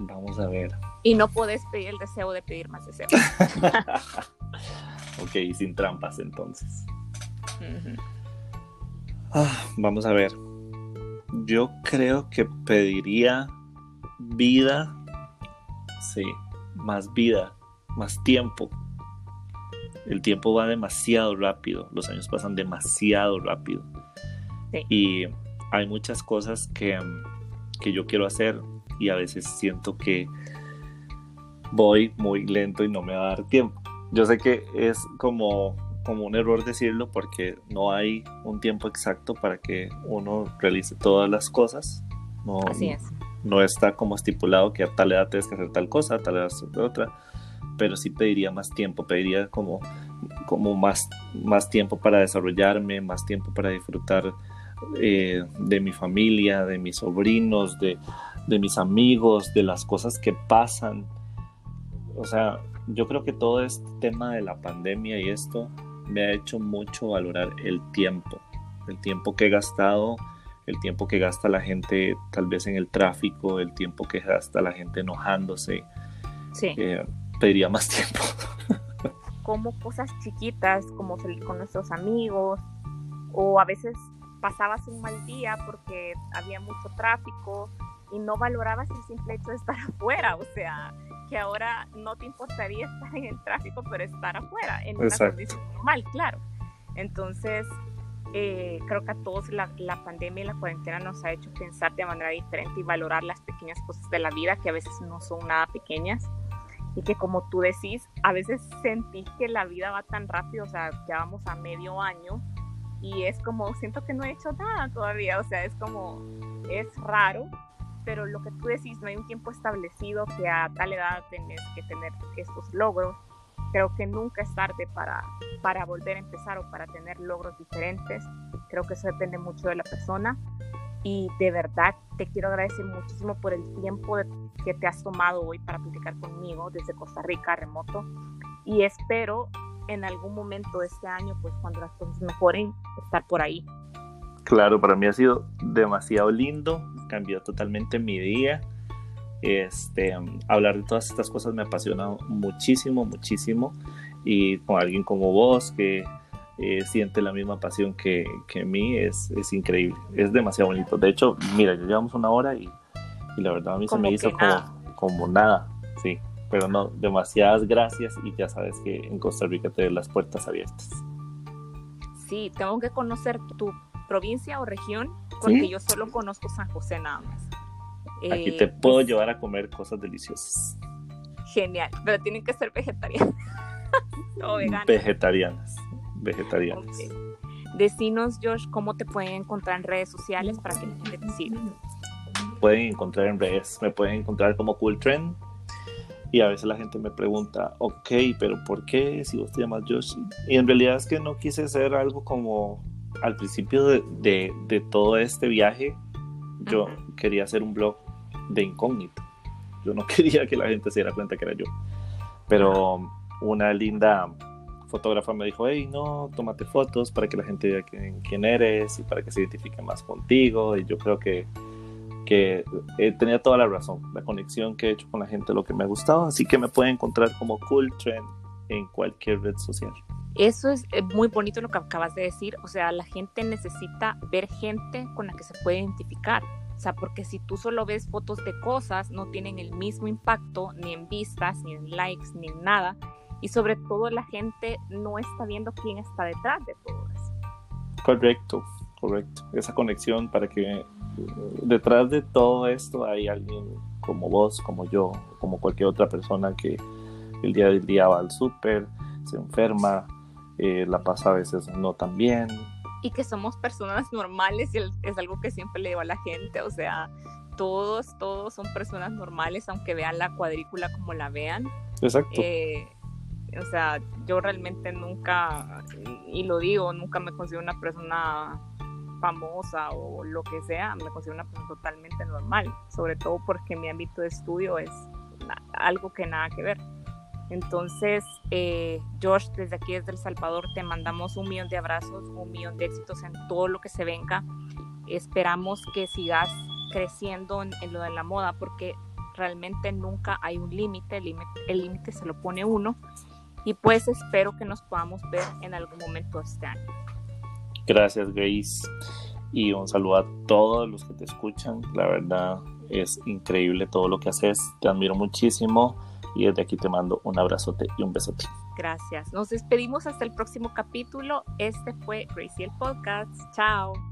Vamos a ver. Y no puedes pedir el deseo de pedir más deseos. ok, sin trampas entonces. Ah, vamos a ver. Yo creo que pediría vida. Sí, más vida, más tiempo el tiempo va demasiado rápido, los años pasan demasiado rápido. Y hay muchas cosas que, que yo quiero hacer y a veces siento que voy muy lento y no me va a dar tiempo. Yo sé que es como, como un error decirlo porque no hay un tiempo exacto para que uno realice todas las cosas. No, Así es. No está como estipulado que a tal edad tienes que hacer tal cosa, a tal edad otra pero sí pediría más tiempo, pediría como, como más, más tiempo para desarrollarme, más tiempo para disfrutar eh, de mi familia, de mis sobrinos, de, de mis amigos, de las cosas que pasan. O sea, yo creo que todo este tema de la pandemia y esto me ha hecho mucho valorar el tiempo, el tiempo que he gastado, el tiempo que gasta la gente tal vez en el tráfico, el tiempo que gasta la gente enojándose. Sí. Eh, pediría más tiempo. como cosas chiquitas, como salir con nuestros amigos, o a veces pasabas un mal día porque había mucho tráfico y no valorabas el simple hecho de estar afuera, o sea, que ahora no te importaría estar en el tráfico, pero estar afuera, en una condición normal, claro. Entonces, eh, creo que a todos la, la, pandemia y la cuarentena nos ha hecho pensar de manera diferente y valorar las pequeñas cosas de la vida que a veces no son nada pequeñas y que como tú decís, a veces sentís que la vida va tan rápido, o sea, ya vamos a medio año y es como, siento que no he hecho nada todavía, o sea, es como, es raro, pero lo que tú decís, no hay un tiempo establecido que a tal edad tenés que tener estos logros Creo que nunca es tarde para, para volver a empezar o para tener logros diferentes. Creo que eso depende mucho de la persona. Y de verdad te quiero agradecer muchísimo por el tiempo que te has tomado hoy para platicar conmigo desde Costa Rica remoto. Y espero en algún momento de este año, pues cuando las cosas mejoren, estar por ahí. Claro, para mí ha sido demasiado lindo, cambió totalmente mi día este, hablar de todas estas cosas me apasiona muchísimo, muchísimo. Y con alguien como vos que eh, siente la misma pasión que, que mí es, es, increíble. Es demasiado bonito. De hecho, mira, ya llevamos una hora y, y la verdad a mí se me hizo como, como nada. Sí, pero no, demasiadas gracias y ya sabes que en Costa Rica te las puertas abiertas. Sí, tengo que conocer tu provincia o región porque yo solo conozco San José nada más. Aquí te eh, puedo pues llevar a comer cosas deliciosas. Genial, pero tienen que ser vegetarianas o veganas. Vegetarianas, vegetarianas. Decinos, Josh, cómo te pueden encontrar en redes sociales para que te sigan. Pueden encontrar en redes, me pueden encontrar como Cool Trend. Y a veces la gente me pregunta, ok, pero ¿por qué si vos te llamas Josh? Y en realidad es que no quise ser algo como al principio de, de, todo este viaje. Yo quería hacer un blog de incógnito. Yo no quería que la gente se diera cuenta que era yo. Pero una linda fotógrafa me dijo, hey, no, tómate fotos para que la gente vea quién, eres y para que se identifique más contigo. Y yo creo que, que eh, tenía toda la razón, la conexión que he hecho con la gente, lo que me ha gustado. Así que me pueden encontrar como Cool Trend en cualquier red social. Eso es eh, muy bonito lo que acabas de decir. O sea, la gente necesita ver gente con la que se puede identificar. O sea, porque si tú solo ves fotos de cosas, no tienen el mismo impacto ni en vistas, ni en likes, ni en nada. Y sobre todo la gente no está viendo quién está detrás de todo eso. Correcto, correcto. Esa conexión para que eh, detrás de todo esto hay alguien como vos, como yo, como cualquier otra persona que el día del día va al súper, se enferma, eh, la pasa a veces no tan bien, y que somos personas normales y es algo que siempre le digo a la gente, o sea, todos, todos son personas normales, aunque vean la cuadrícula como la vean. Exacto. Eh, o sea, yo realmente nunca, y lo digo, nunca me considero una persona famosa o lo que sea, me considero una persona totalmente normal, sobre todo porque mi ámbito de estudio es algo que nada que ver. Entonces, eh, Josh, desde aquí, desde El Salvador, te mandamos un millón de abrazos, un millón de éxitos en todo lo que se venga. Esperamos que sigas creciendo en, lo de la moda, porque realmente nunca hay un límite, el límite se lo pone uno. Y pues espero que nos podamos ver en algún momento este año. Gracias, Grace. Y un saludo a todos los que te escuchan. La verdad es increíble todo lo que haces. Te admiro muchísimo y desde aquí te mando un abrazote y un besote. Gracias. Nos despedimos hasta el próximo capítulo. Este fue Gracie el Podcast. Chao.